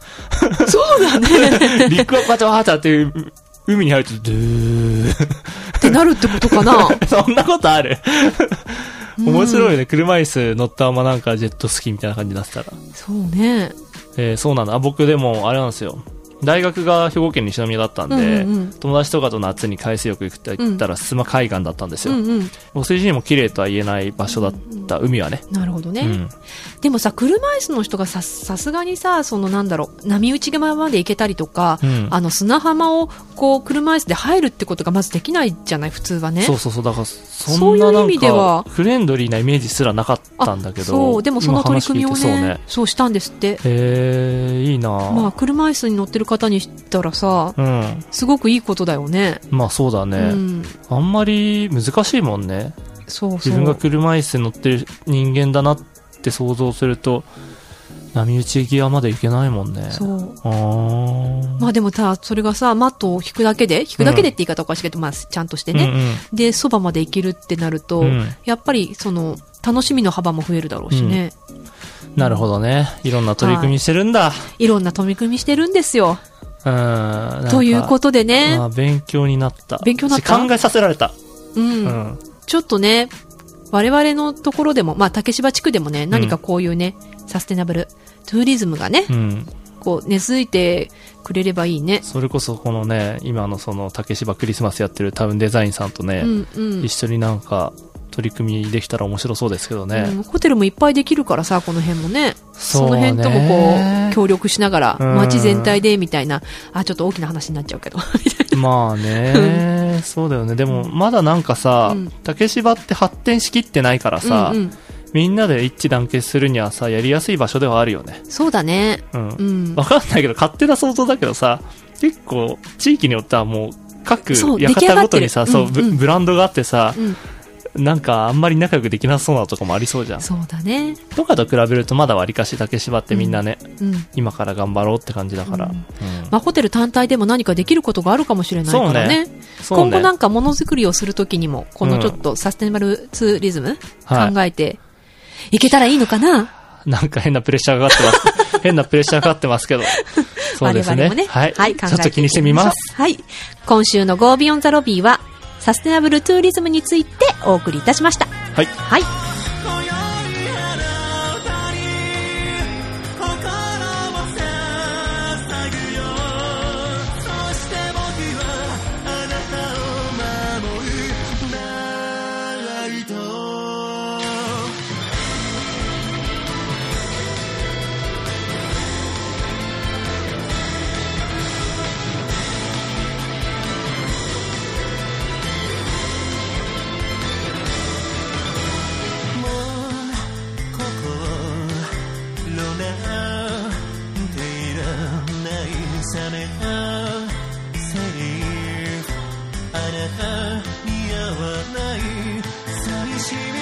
そうだね。陸はバチャバチャっていう海に入ると、ドゥー。ってなるってことかな。そんなことある？面白いね。車椅子乗ったままなんかジェットスキーみたいな感じになってたら。そうね。えーそうなんだ。あ僕でも、あれなんですよ。大学が兵庫県西宮だったんで、うんうんうん友達とかと夏に海水浴行った行ったら、須磨海岸だったんですよ。うんうん。お世辞にも綺麗とは言えない場所だった、海はね。なるほどね。うん。でもさ、車椅子の人がさ、さすがにさ、そのなんだろう、波打ち際まで行けたりとか、うんあの砂浜をこう車椅子で入るってことがまずできないじゃない、普通はね。そうそうそう。だから、そそうんななん味ではか、フレンドリーなイメージすらなかったんだけど。そう、でもその取り組みを今話聞いてね、そうしたんですって。そうね。へえ、いいなまあ、車椅子に乗ってる方にしたらさ、うん。すごくいいことだよね。まあそうだね。うん。あんまり難しいもんね。そうそう。自分が車椅子に乗ってる人間だなって想像すると、波打ち際まで行けないもんね。そう。あーまあでもさ、それがさ、マットを引くだけで、引くだけでって言い方おかしいけど、まあ、ちゃんとしてね。うんうんで、そばまで行けるってなると、うんやっぱり、その、楽しみの幅も増えるだろうしね。なるほどね。いろんな取り組みしてるんだ。いろんな取り組みしてるんですよ。うん。ということでねまあ、勉強になった。勉強になったし考えさせられた。うん。うん。ちょっとね、我々のところでも、まあ、竹芝地区でもね、何かこういうね、サステナブル、トゥーリズムがね、うん。こう、根付いてくれればいいね。それこそこのね、今のその竹芝クリスマスやってるタウンデザインさんとね、うん、うん。一緒になんか取り組みできたら面白そうですけどね。うんホテルもいっぱいできるからさ、この辺もね。その辺ともこう、協力しながら、うん街全体で、みたいな、あ、ちょっと大きな話になっちゃうけど。まあね、そうだよね。でも、まだなんかさ、うん竹芝って発展しきってないからさ、うんうん、みんなで一致団結するにはさ、やりやすい場所ではあるよね。そうだね。うん。うんわ。かんないけど、勝手な想像だけどさ、結構、地域によってはもう、各館ごとにさ、そう、ブうんうんブランドがあってさ、うん。なんかあんまり仲良くできなそうなとこもありそうじゃん。そうだね。とかと比べるとまだ割かし竹芝ってみんなね、うん。今から頑張ろうって感じだから。うんうんまあ、ホテル単体でも何かできることがあるかもしれないからね。そうね今後なんかものづくりをするときにも、このちょっとサステナブルツーリズム、はい考えていけたらいいのかな？なんか変なプレッシャーがかかってます。変なプレッシャーかかってますけど。そうですね。我々もね。はい。考えちょっと気にしてみます。はい。今週の Go Beyond the Lobby は、サステナブルツーリズムについてお送りいたしました。はい。はい。continue.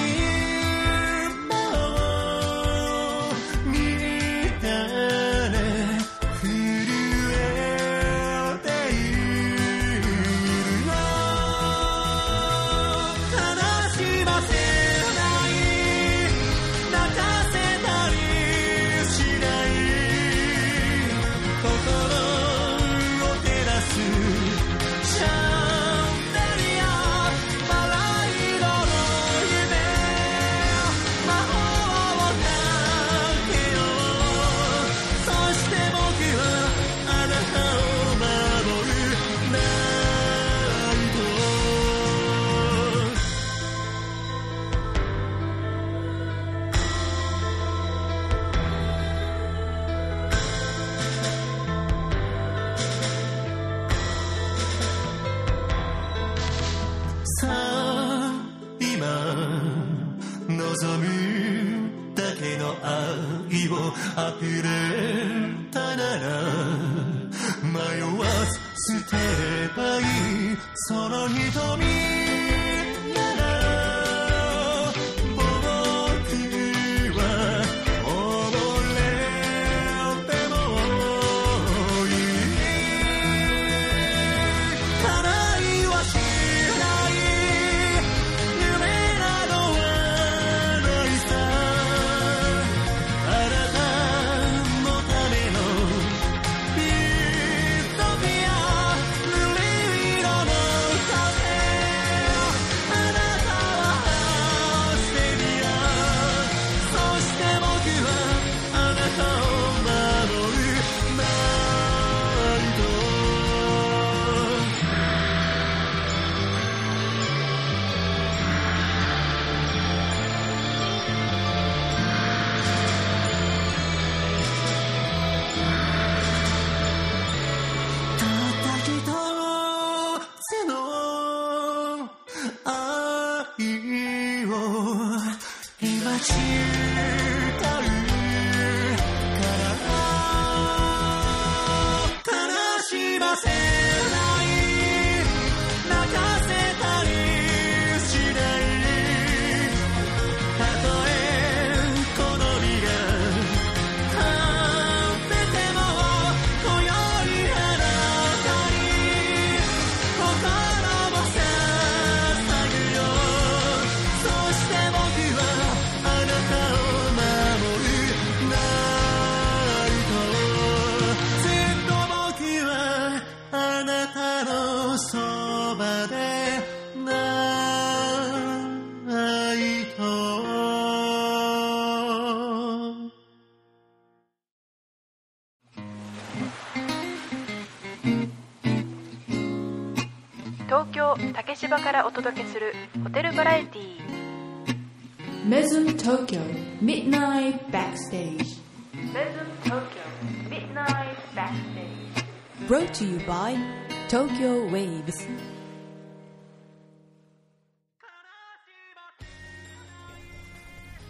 東京ミッドナ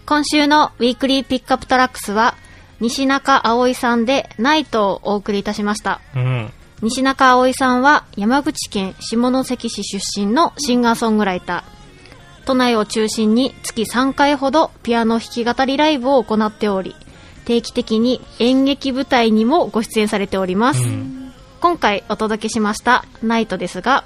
今週のウィー。クリーピックアップトラックスは西中葵さんでナイトをお送りいたしました。西中葵さんは山口県下関市出身のシンガーソングライター。都内を中心に月3回ほどピアノ弾き語りライブを行っており、定期的に演劇舞台にもご出演されております。今回お届けしましたナイトですが、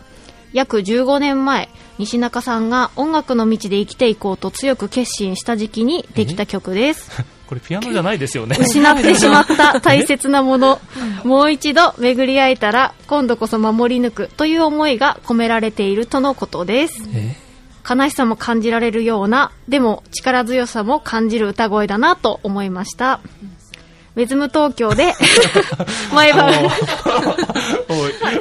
約15年前、西中さんが音楽の道で生きていこうと強く決心した時期にできた曲です。これピアノじゃないですよね。失ってしまった 大切なもの、もう一度巡り会えたら、今度こそ守り抜くという思いが込められているとのことです。え？悲しさも感じられるような、でも力強さも感じる歌声だなと思いました。ウェズム東京で、毎晩、おい、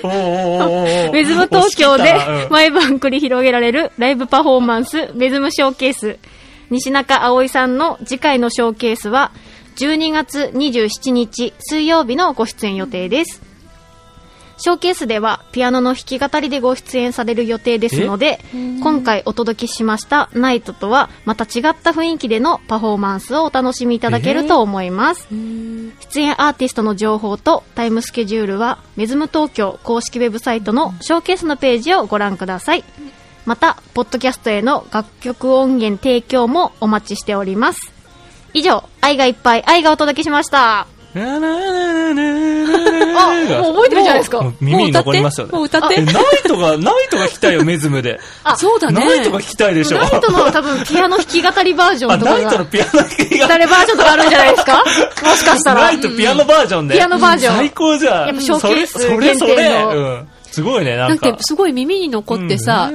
おおおおおウェズム東京で毎晩繰り広げられるライブパフォーマンス、ウェズムショーケース。西中葵さんの次回のショーケースは、12月27日水曜日のご出演予定です。ショーケースではピアノの弾き語りでご出演される予定ですので、今回お届けしましたナイトとはまた違った雰囲気でのパフォーマンスをお楽しみいただけると思います。出演アーティストの情報とタイムスケジュールはメズム東京公式ウェブサイトのショーケースのページをご覧ください。また、ポッドキャストへの楽曲音源提供もお待ちしております。以上、愛がいっぱい愛がお届けしました。あもう覚えてるじゃないですか耳に残りましたね。もう歌って、ナイトが、ナイトが聞きたいよ、メズムで。あそうだねナイトが聞きたいでしょ。ナイトの多分ピアノ弾き語りバージョ、ンとかナイトの、ピアノ弾きが。誰バージョンとかあるんじゃないですかもしかしたら。ナイトピアノバージョンで。ピアノバージョン最高じゃん。やっぱショーケースそれそれ。すごいね、ななんか。すごい耳に残ってさ、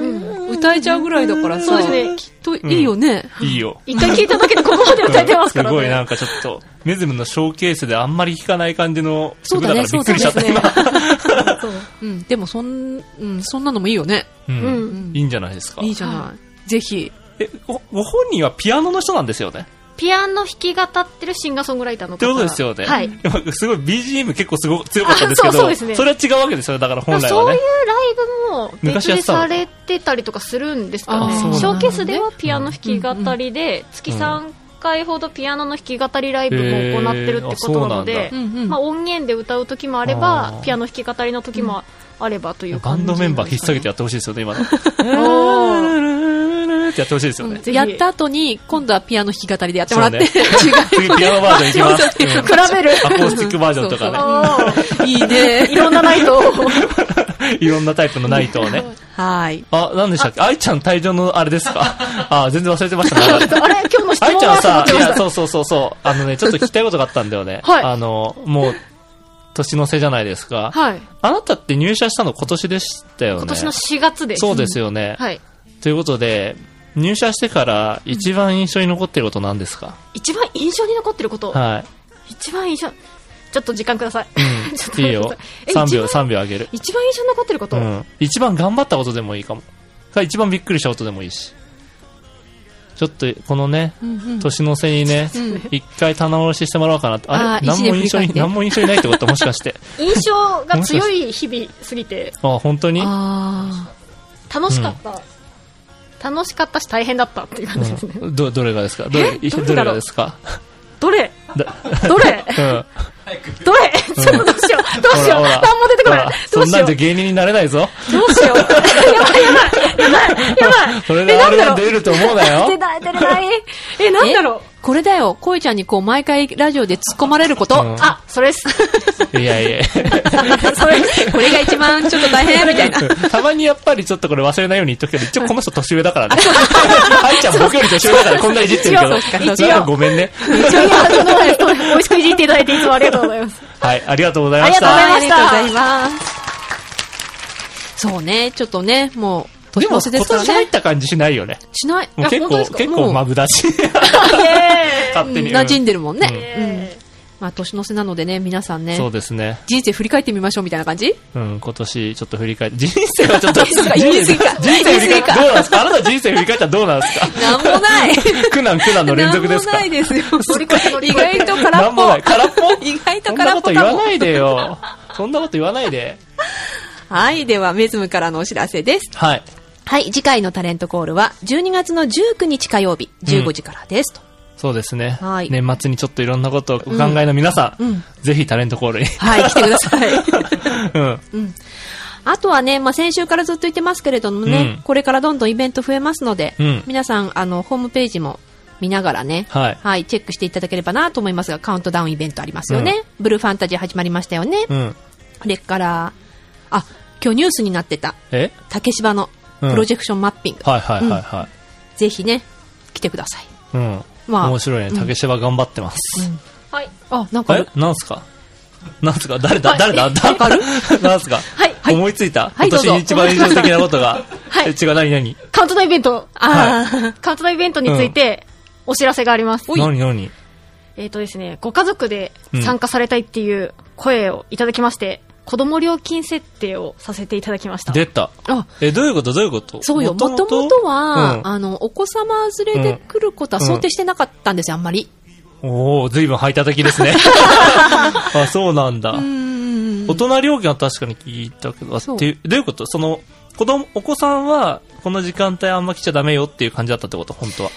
歌えちゃうぐらいだからさ、そうですねきっといいよね。いいよ。一回聞いただけでここまで歌えてますからね。すごいなんかちょっと、メズムのショーケースであんまり聞かない感じのそうだね、曲だからびっくりしちゃった、そう今。うん、でもそん、うん、そんなのもいいよね。う。うんん。いいんじゃないですか。いいじゃない。ぜひ。え、ご、ご本人はピアノの人なんですよね？ピアノ弾き語ってるシンガーソングライターの方ってことですよね。はい。すごい BGM 結構すご強かったんですけど、あそうそうですねれは違うわけですよ。だから本来そういうはねラ。イブも別でされてたりとかするんですかねショーケースではピアノ弾き語りで月3回ほどピアノの弾き語りライブも行ってるってことなのへでまあ音源で歌う時もあれあばーピアノ弾き語りの時もあればというバンドメンバー引っ提げてやってほしいですよね、今の。ってやってほしいですよね。ぜひやった後に、今度はピアノ弾き語りでやってもらって。ね次ピアノバージョンいきます。うん比べるアコースティックバージョンとかね。あいいねー。いろんなナイトをいろんなタイプのナイトをね。はい。あ、何でしたっけ愛ちゃん退場のあれですかあ、全然忘れてましたね。あれ今日の質愛問はちゃんさ、いや、そうそうそうそう。あのね、ちょっと聞きたいことがあったんだよね。はいあの、もう、年の瀬じゃないですか。はいあなたって入社したの今年でしたよね。今年の4月ですそうですよね。はいということで、入社してから一番印象に残っていること何ですか、一番印象に残ってること？は一番印象ちょっと時間ください、い。ちょっとうん。いいよ待って。くださ3秒、いえ一番3秒あげる。一番印象に残ってること、うん。一番頑張ったことでもいいかも。か一番びっくりしたことでもいいし。ちょっと、このね、年の瀬にね、一回棚卸ししてもらおうかなって。あれ何も印象に、何も印象にないってこと？もしかして。印象が強い日々すぎて。あ、本当に？あ楽しかった、楽しかったし大変だったっていう感じですね、うん。ど、どれがですか？どれ、え？どれがですか？どれ？だ どれ？うん。どれ？ちょっとどうしよう。どうしよう。何も出てこない。ほらそんなどうしよう。んじゃ芸人になれないぞ。どうしよう。やばいやばいやばいやばい。それであれが出ると思うな出よ。ない出れない。えなんだろうこれだよ。こいちゃんにこう、毎回ラジオで突っ込まれること。うんあそれですいやいや。それ、これが一番ちょっと大変みたいな。たまにやっぱりちょっとこれ忘れないように言っとくけど、一応この人年上だからね。愛ちゃん僕より年上だからこんないじってるけど。一応ごめんね。一応いやその前美味しくいじっていただいていつもありがとうございますはい、ありがとうございましありがとうございた。ました。そうね、ちょっとね、もう、年でも、今年入っね。た感じしないよね。しない。もう結構、結構マブだし。勝手に。馴染んでるもんね。うんうん。まあ、年の瀬なのでね、皆さんねそ、うですね。人生振り返ってみましょうみたいな感じ？うん、今年ちょっと振り返って、人生はちょっと、人言い過ぎか人生振り返って、言い過ぎかどうなんですか？あなた人生振り返ったらどうなんですか？なんもない。苦難苦難の連続ですか？なんもないですよ。意外と空っなんもない。ぽ。空っぽ？意外とそんな空っこと言。わないでよ。そんなこと言わないで。はい。では、メズムからのお知らせです。はい。はい。次回のタレントコールは、12月の19日火曜日、15時からです。とそうですね。はい年末にちょっといろんなことをお考えの皆さん、うんぜひタレントコールに。はい。来てください。うん。あとはね、まあ、先週からずっと言ってますけれどもね、うんこれからどんどんイベント増えますので、うん皆さん、あの、ホームページも見ながらね、はいチェックしていただければなと思いますが、カウントダウンイベントありますよね。ブルーファンタジー始まりましたよね。うん。それから、あ、今日ニュースになってた、え？竹芝のうんプロジェクションマッピング。はいはいはい。はぜひね、来てください。い。うん。まあ。面白いね。竹芝頑張ってます。はい。あ、なんかあえ？る、なんすか？なんすか？誰だ？はい。誰だ？わかる？なんすか？はいはい。思いついた？今年一番印象的なことが。はい。え違う、何何？カウントダウンイベント。あー、カウントダウンイベントについてお知らせがあります、何何？えっ、とですねご家族で参加されたいっていう声をいただきまして、子供料金設定をさせていただきました出た。あ、え、どういうこと？どういうこと？そうよ。もともとは、あの、お子様連れで来ることは想定してなかったんですよ、あんまり。うん、おおずいぶん排他的ですね。あ、そうなんだ。うん大人料金は確かに聞いたけど、あそうっていうどういうこと？その、子供、お子さんは、この時間帯あんま来ちゃダメよっていう感じだったってこと？本当は。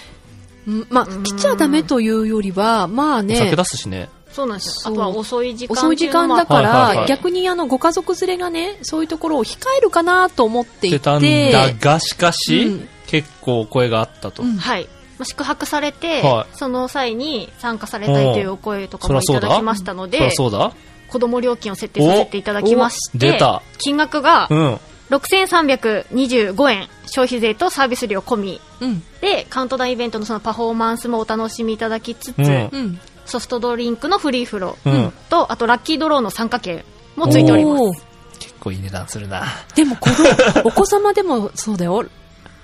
うんまあ、来ちゃダメというよりは、まあおね酒、出すしね。そうなんですそう。よあとは遅い時間遅い時間だかはいはいはら、い。逆にあの、ご家族連れがね、そういうところを控えるかなと思ってい出たんて、だが、しかし、うん。結構声があったと。うん。はい。まあ宿泊されて、はい。その際に参加されたいというお声とかもいただきましたのでゃそうだ。子供料金を設定させていただきましおて金額がうん。6325円消費税とサービス料込み。うん。でカウントダウンイベントのそのパフォーマンスもお楽しみいただきつつ、うん。うん。ソフトドリンクのフリーフローうん。とあとラッキードローの参加券もついております結構いい値段するな。でも子供、お子様でもそうだよ。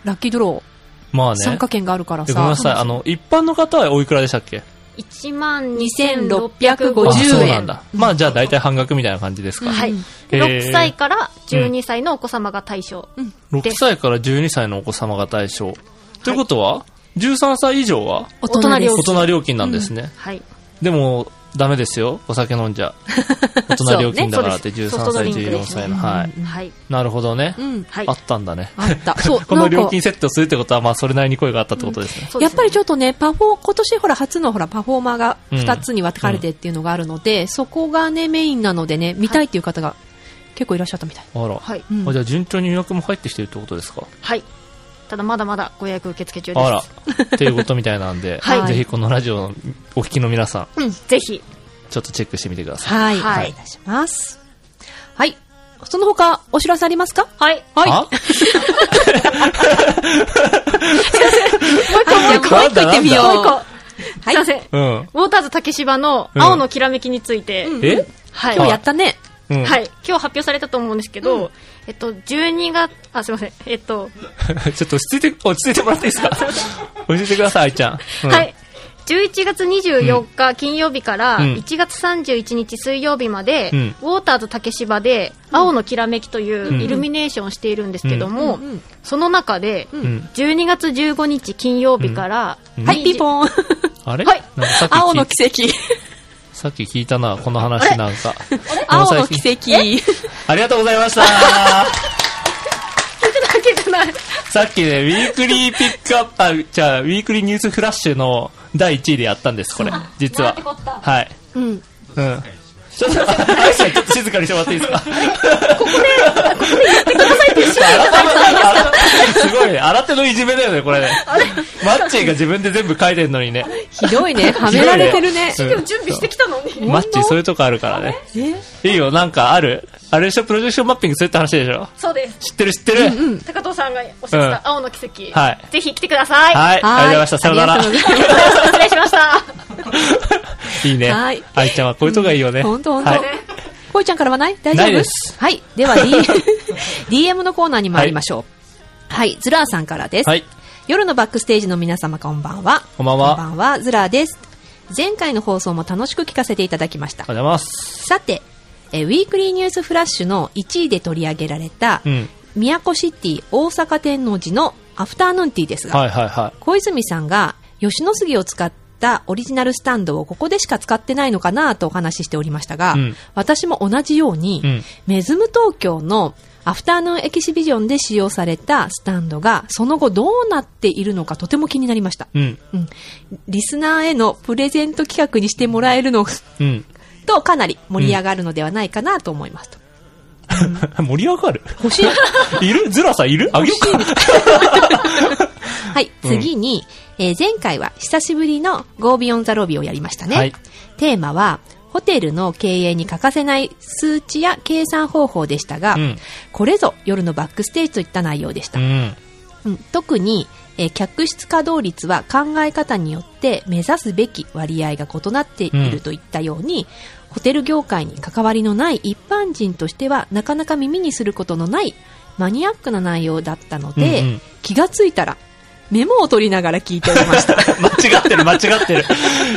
ラッキードロまあー、参ね。加券があるからさ。えごめんなさい。あの、一般の方はおいくらでしたっけ？1万2650 2650あ、そう円なんだ。まあ、じゃあ大体半額みたいな感じですか。はい、うんでへー6歳から12歳のお子様が対象、6歳から12歳のお子様が対象。ということは、13歳以上は？大人料大人料金なんですね。はい。でも、ダメですよ。お酒飲んじゃ。大人料金だからって13そうねソフトド歳、14リンクですね歳の。はい。はい。なるほどね。うん。はいあ。ったんだね。あった。そう、この料金設定をするってことは、まあ、それなりに声があったってことですね。やっぱりちょっとね、パフォー、今年ほら、初のほら、パフォーマーが2つに分かれてっていうのがあるので、そこがね、メインなのでね、見たいっていう方が結構いらっしゃったみたい。あら。はい。じゃあ、順調に予約も入ってきてるってことですかはい。ただまだまだご予約受付中です。あら。っていうことみたいなんで、はいぜひこのラジオのお聞きの皆さん、うん。ぜひ。ちょっとチェックしてみてください。はい。はいお願いいたします。はい。その他、お知らせありますか？はい。はい。あ？はい、じゃあもう一個行ってみよう。もう一個。はいすいません。うん。ウォーターズ竹芝の青のきらめきについて、え？はい。今日やったね。うん。はい。今日発表されたと思うんですけど、えっと、12月、あ、すいません。えっと、ちょっと落ち着いて、落ち着いてもらっていいですか？落ち着いてください、愛ちゃん。うん。はい。11月24日金曜日からうん。1月31日水曜日まで、うん。ウォーターズ竹芝で青のきらめきというイルミネーションをしているんですけども、うん。うん。その中で、うん。12月15日金曜日から、うん。はい、ピンポン。あれ？はい青の奇跡。さっき聞いたな、この話なんか。青の奇跡。ありがとうございました。さっきね、ウィークリーピックアップ、あ、じゃあ、ウィークリーニュースフラッシュの第1位でやったんです、これ。実は。はい。うん。うん。ちょっと、ちょっと静かにしてもらっていいですか？ここで、ここで言ってくださいっていうすごいね。新手のいじめだよね、これね。マッチーが自分で全部書いてんのにね。ひどいね。はめられてるね。うん今日準備してきたのに。マッチーそういうとこあるからね。え？いいよ、なんかある？あれでしょ、プロジェクションマッピングするって話でしょ？そうです。知ってる知ってる、高藤さんがおっしゃってた青の奇跡。はいぜひ来てください。はい、ありがとうございました。さよなら 失礼しました。いいね。はい愛ちゃんはこういうとこがいいよね。ほんとほんとはい。こいちゃんからはない？大丈夫？ないですはい。では、D、DM のコーナーに参りましょう。はい。ズラーさんからです。はい。夜のバックステージの皆様こんばんは。こんばんはこんばんは、ズラーです。前回の放送も楽しく聞かせていただきましたあ。りがとうございます。さて、えーウィークリーニュースフラッシュの1位で取り上げられた、うん。宮古シティ大阪天王寺のアフターヌーンティーですが、はいはいは小泉さんが吉野杉を使ったオリジナルスタンドをここでしか使ってないのかなとお話ししておりましたが、うん私も同じように、うんメズム東京のアフターヌーンエキシビジョンで使用されたスタンドがその後どうなっているのかとても気になりました。い。うん。うん、リスナーへのプレゼント企画にしてもらえるのうん。とかなり盛り上がるのではないかなと思いますと。盛り上がる？欲しい いる？ズラさんいる？あげようか。はい、次に、えー前回は久しぶりの Go Beyond the Lobby をやりましたね。はいテーマは、ホテルの経営に欠かせない数値や計算方法でしたが、うんこれぞ夜のバックステージといった内容でした。うん。うん特に、えー客室稼働率は考え方によって目指すべき割合が異なっているといったように、ホテル業界に関わりのない一般人としてはなかなか耳にすることのないマニアックな内容だったので、うんうん気がついたらメモを取りながら聞いておりました。間違ってる間違ってる。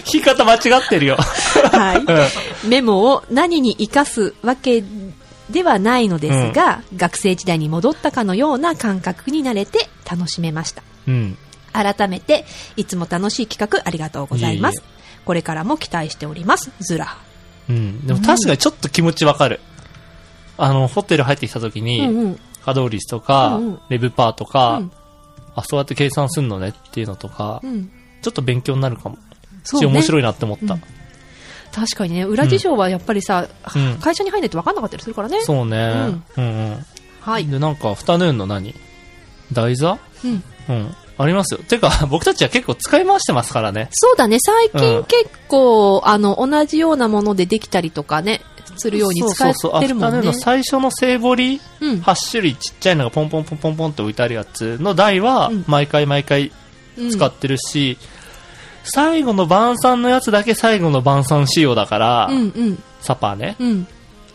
聞き方間違ってるよ。はいうん。メモを何に活かすわけではないのですが、学生時代に戻ったかのような感覚になれて楽しめました。うん。改めて、いつも楽しい企画ありがとうございます。これからも期待しております。ズラ。うん。でも確かにちょっと気持ちわかる。あの、ホテル入ってきた時に、うんうん。稼働率とか、うんうんレブパーとか、うんあ、そうやって計算すんのねっていうのとか、うん。ちょっと勉強になるかも。そうねし面白いなって思った。うん確かにね、裏事情はやっぱりさ、うん会社に入んないと分かんなかったりするからね。そうね。うんうん。はい。で、なんか、アフタヌーンの何？台座？うん。うん。ありますよ。てか、僕たちは結構使い回してますからね。そうだね、最うん近結構、あの、同じようなものでできたりとかね、するように使そうそうそう。ってるもんねアフタヌーンの。最初のセイボリうん。8種類ちっちゃいのがポンポンポンポンポンって置いてあるやつの台はうん、毎回毎回うん使ってるし、最後の晩餐のやつだけ最後の晩餐仕様だから、うんうん。サパーね。うん。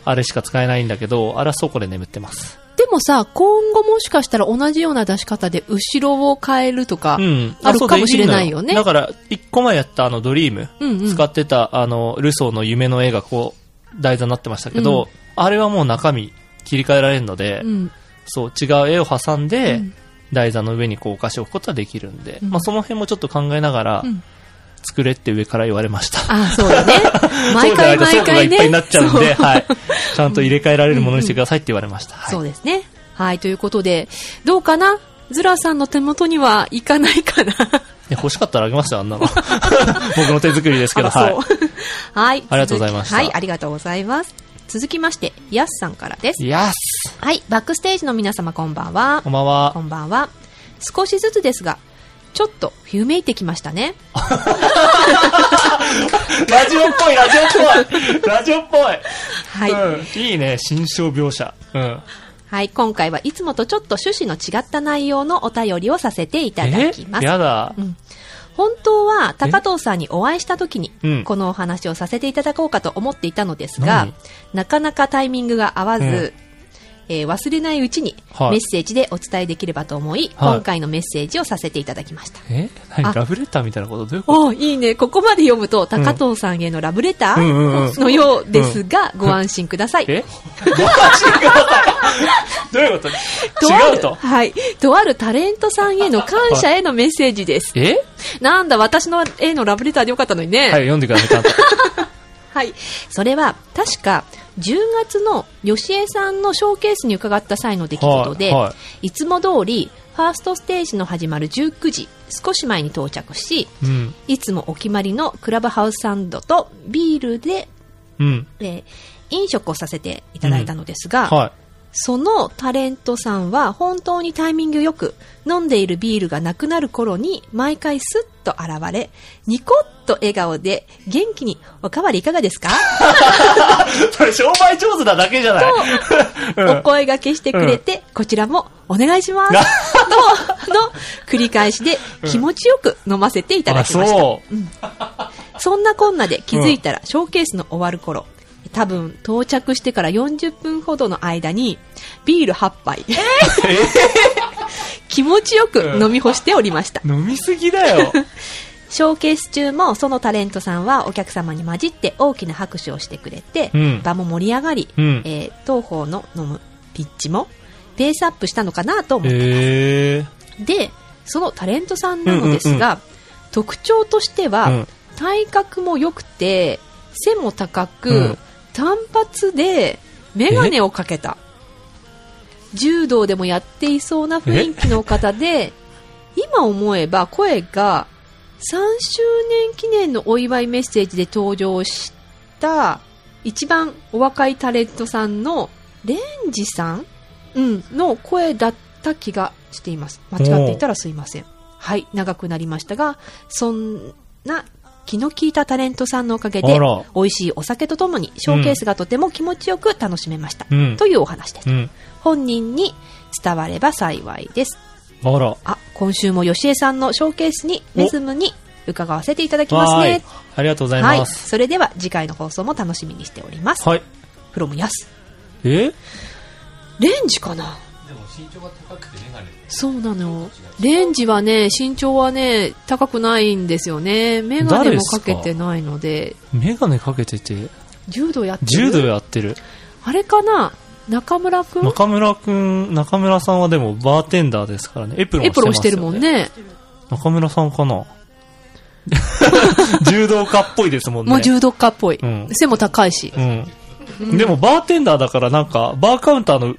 あれしか使えないんだけど、あれは倉庫で眠ってます。でもさ、今後もしかしたら同じような出し方で後ろを変えるとか、うん。あるそうかもしれないよねできるのだから、1個前やったあのドリーム、うんうん使ってたあの、ルソーの夢の絵がこう、台座になってましたけど、うんあれはもう中身切り替えられるので、うん。そう、違う絵を挟んで、うん台座の上にこうお菓子を置くことはできるんで、うんまあその辺もちょっと考えながら、うん作れって上から言われました。あ、そうだね。毎 そうでないと回毎倉庫がい回ね。っぱいになっちゃうんで、はい。ちゃんと入れ替えられるものにしてくださいって言われました。はいそうですね。はい、ということで、どうかな？ズラさんの手元にはいかないかな？い や欲しかったらあげますよ、あんなの。僕の手作りですけど、はそうはい。ありがとうございましたはい、ありがとうございます。続きまして、ヤスさんからです。い。やすはい、バックステージの皆様こんばんはこん。ばんはこ。んばんは。少しずつですが、ちょっと冬めいてきましたね。ラジオっぽい、ラジオっぽい ラジオっぽいはい。うん、いいね、心象描写。うん。はい、今回はいつもとちょっと趣旨の違った内容のお便りをさせていただきます。やだ。うん本当は高藤さんにお会いした時にうんこのお話をさせていただこうかと思っていたのですが何、なかなかタイミングが合わず、うんえー忘れないうちにはいメッセージでお伝えできればと思い、はい今回のメッセージをさせていただきました。え？ラブレターみたいなこと？どういうこと？おいいね。ここまで読むと、高藤さんへのラブレターのようですが、ご安心ください。え？ご安心ください。どういうこと？とある違うと？はい。とあるタレントさんへの感謝へのメッセージです。え？なんだ、私のへのラブレターでよかったのにね。はい、読んでください、ちゃんと。はい。それは、確か、10月の吉江さんのショーケースに伺った際の出来事で、はいはいつも通り、ファーストステージの始まる19時、少し前に到着し、うん。いつもお決まりのクラブハウスサンドとビールで、うん。えー飲食をさせていただいたのですが、はそのタレントさんは本当にタイミングよく飲んでいるビールがなくなる頃に毎回スッと現れ、ニコッと笑顔で元気におかわりいかがですか？い。それ商売上手なだけじゃないうんお声掛けしてくれて、こちらもお願いします。と、の繰り返しで気持ちよく飲ませていただあ、きました。そう。そんなこんなで気づいたらショーケースの終わる頃、多分到着してから40分ほどの間にビール8杯、気持ちよく飲み干しておりました。飲みすぎだよ。ショーケース中もそのタレントさんはお客様に混じって大きな拍手をしてくれて、うん。場も盛り上がり、うん。えー当方の飲むピッチもペースアップしたのかなと思ってへえ。で、そのタレントさんなのですが、特徴としては、うん。体格も良くて、背も高く、うん単発で、メガネをかけた。柔道でもやっていそうな雰囲気の方で、今思えば声が3周年記念のお祝いメッセージで登場した一番お若いタレントさんのレンジさん、うん、の声だった気がしています。間違っていたらすいません。はい、長くなりましたが、そんな気の利いたタレントさんのおかげで美味しいお酒とともにショーケースがとても気持ちよく楽しめました。うんというお話です。うん。本人に伝われば幸いです。あら。あ、今週も吉江さんのショーケースに、メズムに伺わせていただきますね。。ありがとうございはい。ます。それでは次回の放送も楽しみにしております。はい。フロムヤス。え？レンジかな？そうなの。レンジはね、身長はね、高くないんですよね。メガネもか？けてないので、メガネかけてて、柔道やってる？柔道やってる。あれかな？中村くん？中村くん、中村さんはでもバーテンダーですからね。エプロンエプロンしてるもん。ね。中村さんかな？柔道家っぽいですもんね。もう柔道家っぽい。うん背も高いし。うん。でもバーテンダーだからなんか、バーカウンターの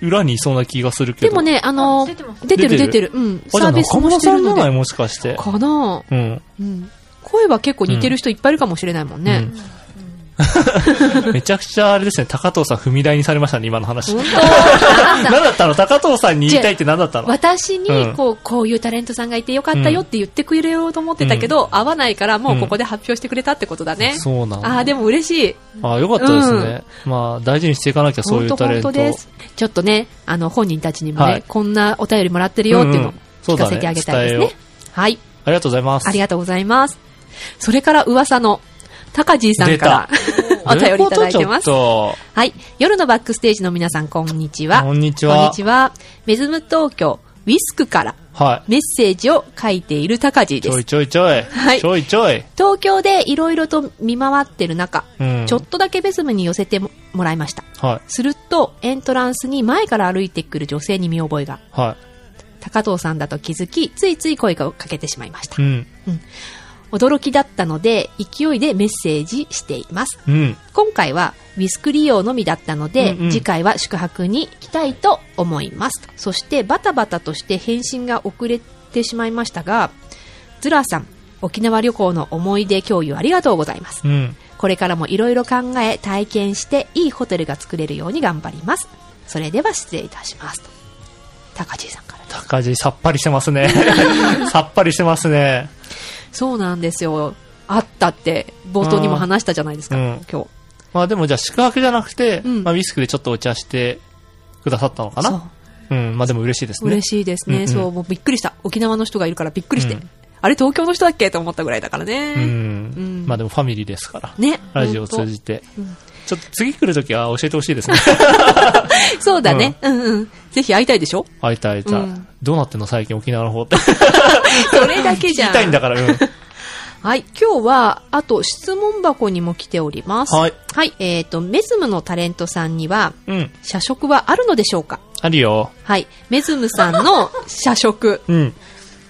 裏にいそうな気がするけど。でもね、あの、出てる出てる出てる。うん。サービスもしてるのもしかして。かなうん。うん。声は結構似てる人いっぱいいるかもしれないもんね。うん めちゃくちゃあれですね、高藤さん踏み台にされましたね、今の話。何だったの？高藤さんに言いたいって何だったの？私にうん、こう、こういうタレントさんがいてよかったよって言ってくれようと思ってたけど、合わないからもうここで発表してくれたってことだね。そうなんだああ、でも嬉しい。ああ、よかったですね。まあ、大事にしていかなきゃ、そういうタレント。です。ちょっとね、あの、本人たちにもね、はいこんなお便りもらってるよっていうのを聞かせてあげたいですね。伝えよはい。ありがとうございます。ありがとうございます。それから噂の、高地さんから お便りいただいてますはい。夜のバックステージの皆さん、こんにちは。こんにちはこんにちは。メズム東京、ウィスクから。はメッセージを書いている高地い。ですちょい。ちょいちょい。はいちょいちょい。東京でいろいろと見回ってる中、うん。ちょっとだけベズムに寄せてももらいました。はい。すると、エントランスに前から歩いてくる女性に見覚えが。は高藤さんだと気づき、ついつい声をかけてしまいましたう。ん。驚きだったので、勢いでメッセージしています。うん。今回はウィスク利用のみだったので、うんうん次回は宿泊に来たいと思います。そしてバタバタとして返信が遅れてしまいましたが、ズラーさん、沖縄旅行の思い出共有ありがとうございます。うん。これからもいろいろ考え、体験して、いいホテルが作れるように頑張ります。それでは失礼いたします。と高地さんから。高地さっぱりしてますね。さっぱりしてますね。そうなんですよ。あったって、冒頭にも話したじゃないですか、うん今日。まあでもじゃあ宿泊じゃなくて、うんまあウィスクでちょっとお茶してくださったのかそうな。うん。まあでも嬉しいですね。嬉しいですね、うんうんそう、もうびっくりした。沖縄の人がいるからびっくりして。うんあれ東京の人だっけ？と思ったぐらいだからね。うん。うんまあでもファミリーですから。ね。ラジオを通じて。ちょっと次来るときは教えてほしいですね。そうだね。うんうん。ぜひ会いたいでしょ？会いたい会いたい、うんどうなってんの？最近沖縄の方って。それだけじゃん。聞きたいんだから、うん。はい。今日は、あと質問箱にも来ております。はい。はい。えっ、と、メズムのタレントさんには、うん。社食はあるのでしょうか？あるよ。はい。メズムさんの 社食。うん。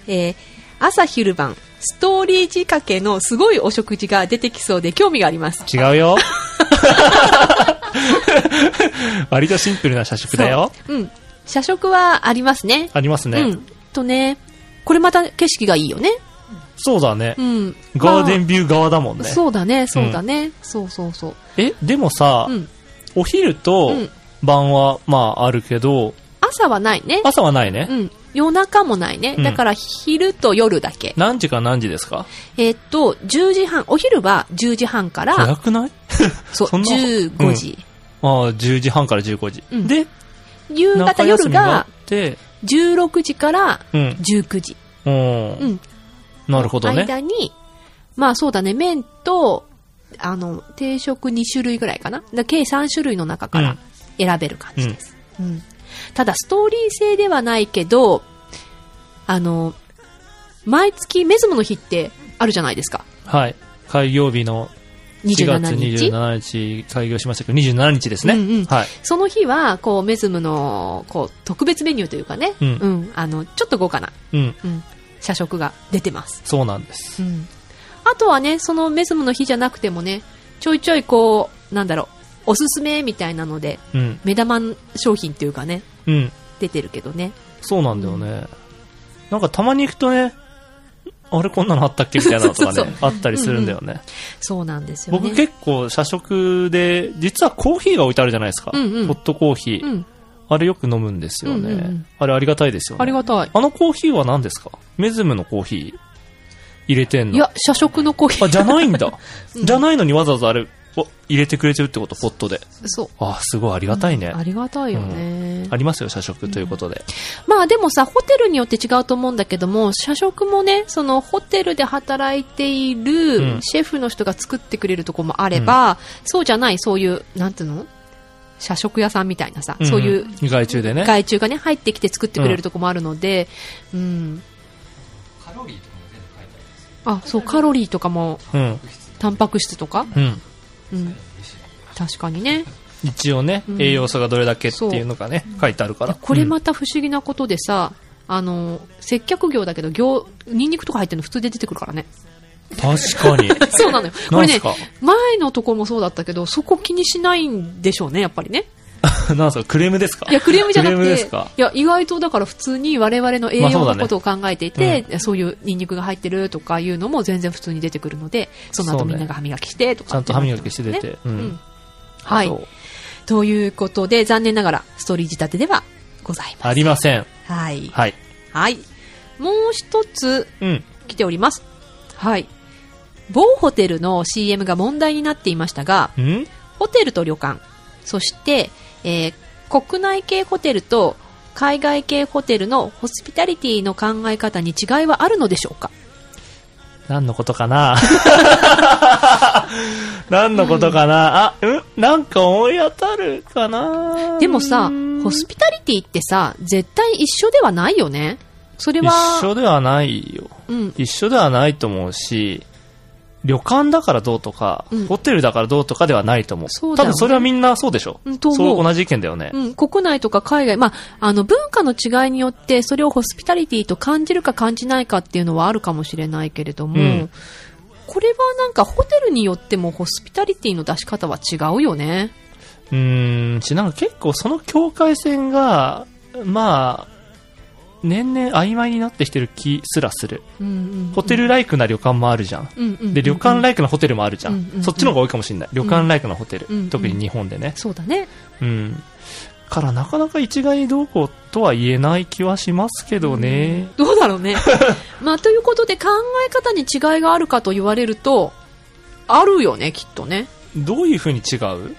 えー朝昼晩、ストーリー仕掛けのすごいお食事が出てきそうで興味があります。違うよ。割とシンプルな社食だよ。そう。うん。社食はありますね。ありますね。うん。とね、これまた景色がいいよね。そうだねう。ん。ガーデンまビュー側だもんあね。そうだね、そうだね。そうそうそう。え、でもさ、うん。お昼とうん晩は、まああるけど、朝はないね。朝はないね。うん。夜中もないね。うんだから昼と夜だけ。何時か何時ですか？えーっと、10時半、お昼は10時半から、早くない？そう、そんな15時。ああ、10時半から15時。うんで、夕方夜みがあがって、16時からうん。19時。うん。うん。なるほどね。間に、まあそうだね、麺と、あの、定食2種類ぐらいかな。だ計3種類の中からうん選べる感じです。うん。ただ、ストーリー性ではないけど、あの、毎月メズムの日ってあるじゃないですか。はい。開業日の4月27日？開業しましたけど、27日ですね。うんうんはい。その日は、こう、メズムの、こう、特別メニューというかね、うんあの、ちょっと豪華な、うん。うん、社食が出てます。そうなんです。うん。あとはね、そのメズムの日じゃなくてもね、ちょいちょいこう、なんだろう、おすすめみたいなので、うん。目玉商品っていうかね、うん。出てるけどね。そうなんだよね。なんかたまに行くとね、あれこんなのあったっけ？みたいなのとか そうね、あったりするんだよね。そうなんですよね。僕結構社食で、実はコーヒーが置いてあるじゃないですか。うんうんホットコーヒー。うん。あれよく飲むんですよね。うんうんうんあれありがたいですよね。ありがたい。あのコーヒーは何ですか？メズムのコーヒー入れてんのいや、社食のコーヒー。あ、じゃないんだ。うんじゃないのにわざわざあれを入れてくれてるってこと、ポットで。そう。あ、すごいありがたいね。ありがたいよね。ありますよ、社食ということで。まあでもさ、ホテルによって違うと思うんだけども、社食もね、そのホテルで働いているうんシェフの人が作ってくれるとこもあれば、そうじゃない、そういう、なんていうの？社食屋さんみたいなさ、そういううん外注でね。外注がね、入ってきて作ってくれるとこもあるので、うん。あ、そう、カロリーとかも、うん。タンパク質とか、うん。うん。確かにね。一応ね、うん栄養素がどれだけっていうのがね、書いてあるから。これまた不思議なことでさ、あの、接客業だけど、業、ニンニクとか入ってるの普通で出てくるからね。うん確かに。そうなのよ。これね前のところもそうだったけど、そこ気にしないんでしょうね、やっぱりね。なんすか、クレームですか？いや、クレームじゃなくて、ですか？いや、意外とだから普通に我々の栄養のことを考えていて、そういうニンニクが入ってるとかいうのも全然普通に出てくるので、そのそうね後みんなが歯磨きしてとかちゃんと歯磨きして出てねうんうんはいそ。うということで、残念ながらストーリー仕立てではございます。ありません。はい。はい。はい。もう一つうん。来ております。はい。某ホテルの CM が問題になっていましたが、ん？ホテルと旅館、そして、えー国内系ホテルと海外系ホテルのホスピタリティの考え方に違いはあるのでしょうか？何のことかな？何のことかな、あ、うん？なんか思い当たるかな？でもさうん、ホスピタリティってさ、絶対一緒ではないよね。それ一は、緒ではないよ。うん、一緒ではないと思うし、旅館だからどうとか、うんホテルだからどうとかではないと思う。そうだよね多分それはみんなそうでしょ。うんと思うそう同じ意見だよね。うん、国内とか海外、まあ、あの、文化の違いによって、それをホスピタリティと感じるか感じないかっていうのはあるかもしれないけれども、うんこれはなんかホテルによってもホスピタリティの出し方は違うよね。うーん、し、なんか結構その境界線が、まあ、年々曖昧になってきてる気すらする。うんうんホテルライクな旅館もあるじゃん。うんうんうんで、旅館ライクなホテルもあるじゃん。うんうんうんそっちの方が多いかもしれない。旅館ライクなホテル。うんうん特に日本でね。そうだね。うん。からなかなか一概にどうこうとは言えない気はしますけどね。どうだろうね。まあ、ということで考え方に違いがあるかと言われると、あるよね、きっとね。どういう風に違う？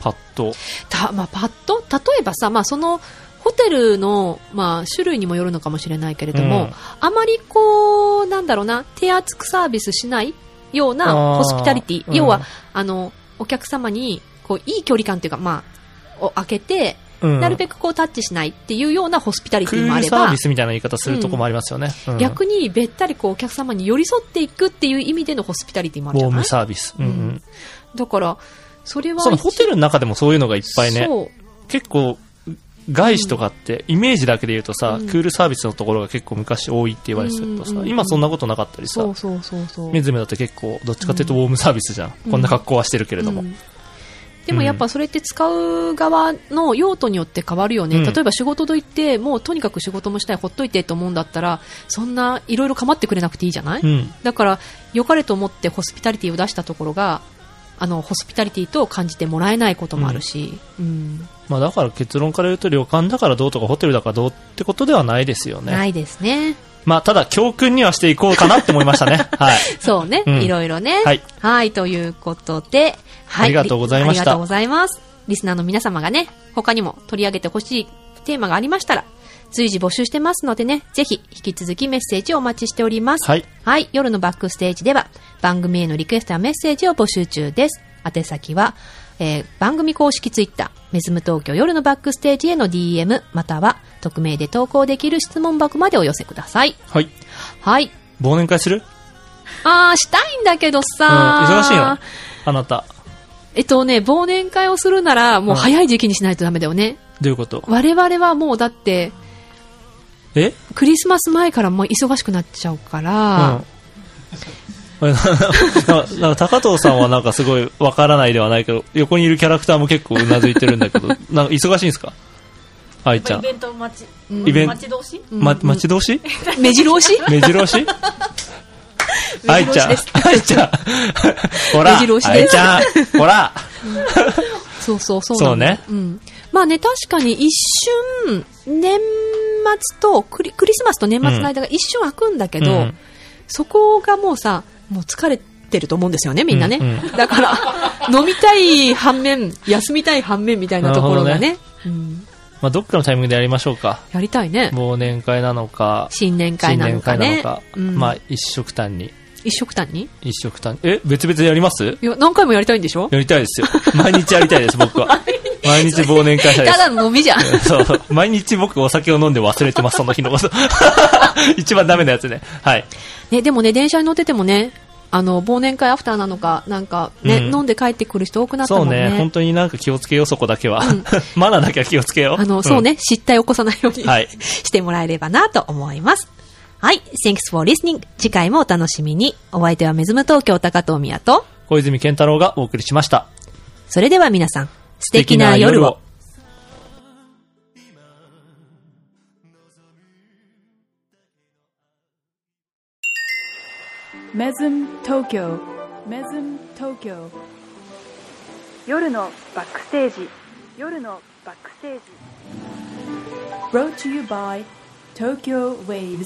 パッと。た、まあ、パッと、例えばさ、まあ、その、ホテルの、まあ、種類にもよるのかもしれないけれども、うん。あまりこう、なんだろうな、手厚くサービスしないようなホスピタリティ。うん。要は、あの、お客様に、こう、いい距離感というか、まあ、を開けて、うん。なるべくこう、タッチしないっていうようなホスピタリテクィもあればールサービ、スみたいな言い方するとこもありますよね。うん。逆にべったりこう、お客様に寄り添っていくっていう意味でのホスピタリティもあるウォームじゃない？サービス。うんうん。だから、それはそのホテルの中でもそういうのがいっぱいね。結構、外資とかって、イメージだけで言うとさ、うんクールサービスのところが結構昔多いって言われてたけどさ、うんうんうん今そんなことなかったりさそ、うそうそうそう。メズメだって結構、どっちかっていうとウォームサービスじゃん。こんな格好はしてるけれども。うんでもやっぱそれって使う側の用途によって変わるよね。うん例えば仕事といって、もうとにかく仕事もしたい、ほっといてと思うんだったら、そんないろいろ構ってくれなくていいじゃない、うん。だから、良かれと思ってホスピタリティを出したところが、あの、ホスピタリティと感じてもらえないこともあるし、うん。まあだから結論から言うと旅館だからどうとかホテルだからどうってことではないですよね。ないですね。まあただ教訓にはしていこうかなって思いましたね。はい。そうね、うんいろいろね。はい。はい、ということで、はい。ありがとうございましたありがとうございます。リスナーの皆様がね、他にも取り上げてほしいテーマがありましたら、随時募集してますのでね、ぜひ引き続きメッセージをお待ちしております。はい。はい、夜のバックステージでは、番組へのリクエストやメッセージを募集中です。宛先は、えー番組公式ツイッター、メズム東京夜のバックステージへの DM、または、匿名で投稿できる質問箱までお寄せください。はい。はい。忘年会する？あー、したいんだけどうん。さ忙しいのあなた。えっとね、忘年会をするなら、もう早い時期にしないとダメだよね。どういうこと？我々はもうだって、え？クリスマス前からもう忙しくなっちゃうから、うん。ななんか高藤さんはなんかすごいわからないではないけど、横にいるキャラクターも結構うなずいてるんだけど、なんか忙しいんですか？愛ちゃん。イベント待ち、うん？イベン待ち遠し？ま、待ち遠し？目白押し？目白押し？愛ちゃん。愛ちゃん。ほら目白押し愛です。ちゃん。ほら。そうそうそうなのそうね。ん。まあね、確かに一瞬、年末とクリ、クリスマスと年末の間が一瞬空くんだけど、うんそこがもうさ、もう疲れてると思うんですよね、みんなね。うんうんだから、飲みたい反面、休みたい反面みたいなところがね。うんまあ、どっかのタイミングでやりましょうか。やりたいね。忘年会なのか、新年会新年なのかね。会なのか、うんまあ、一食単に。一食単に？一食単に。え、別々でやります？いや、何回もやりたいんでしょ？やりたいですよ。毎日やりたいです、僕は。毎日忘年会ですた。だの飲みじゃん。そう。毎日僕お酒を飲んで忘れてます、その日のこと。一番ダメなやつね。はい。ね、でもね、電車に乗っててもね、あの、忘年会アフターなのか、なんかね、うん飲んで帰ってくる人多くなったもね。そうんね、本当になんか気をつけよう、そこだけは。マナーだけは気をつけよう。あの、そうね、失態を起こさないように、はいしてもらえればなと思います。はい。Thanks for listening. 次回もお楽しみに。お相手はメズム東京高藤宮と、小泉健太郎がお送りしました。それでは皆さん、素敵な夜を。。メズム東京メズム東京夜のバックステージ夜のバックステージ Brought to you by Tokyo Waves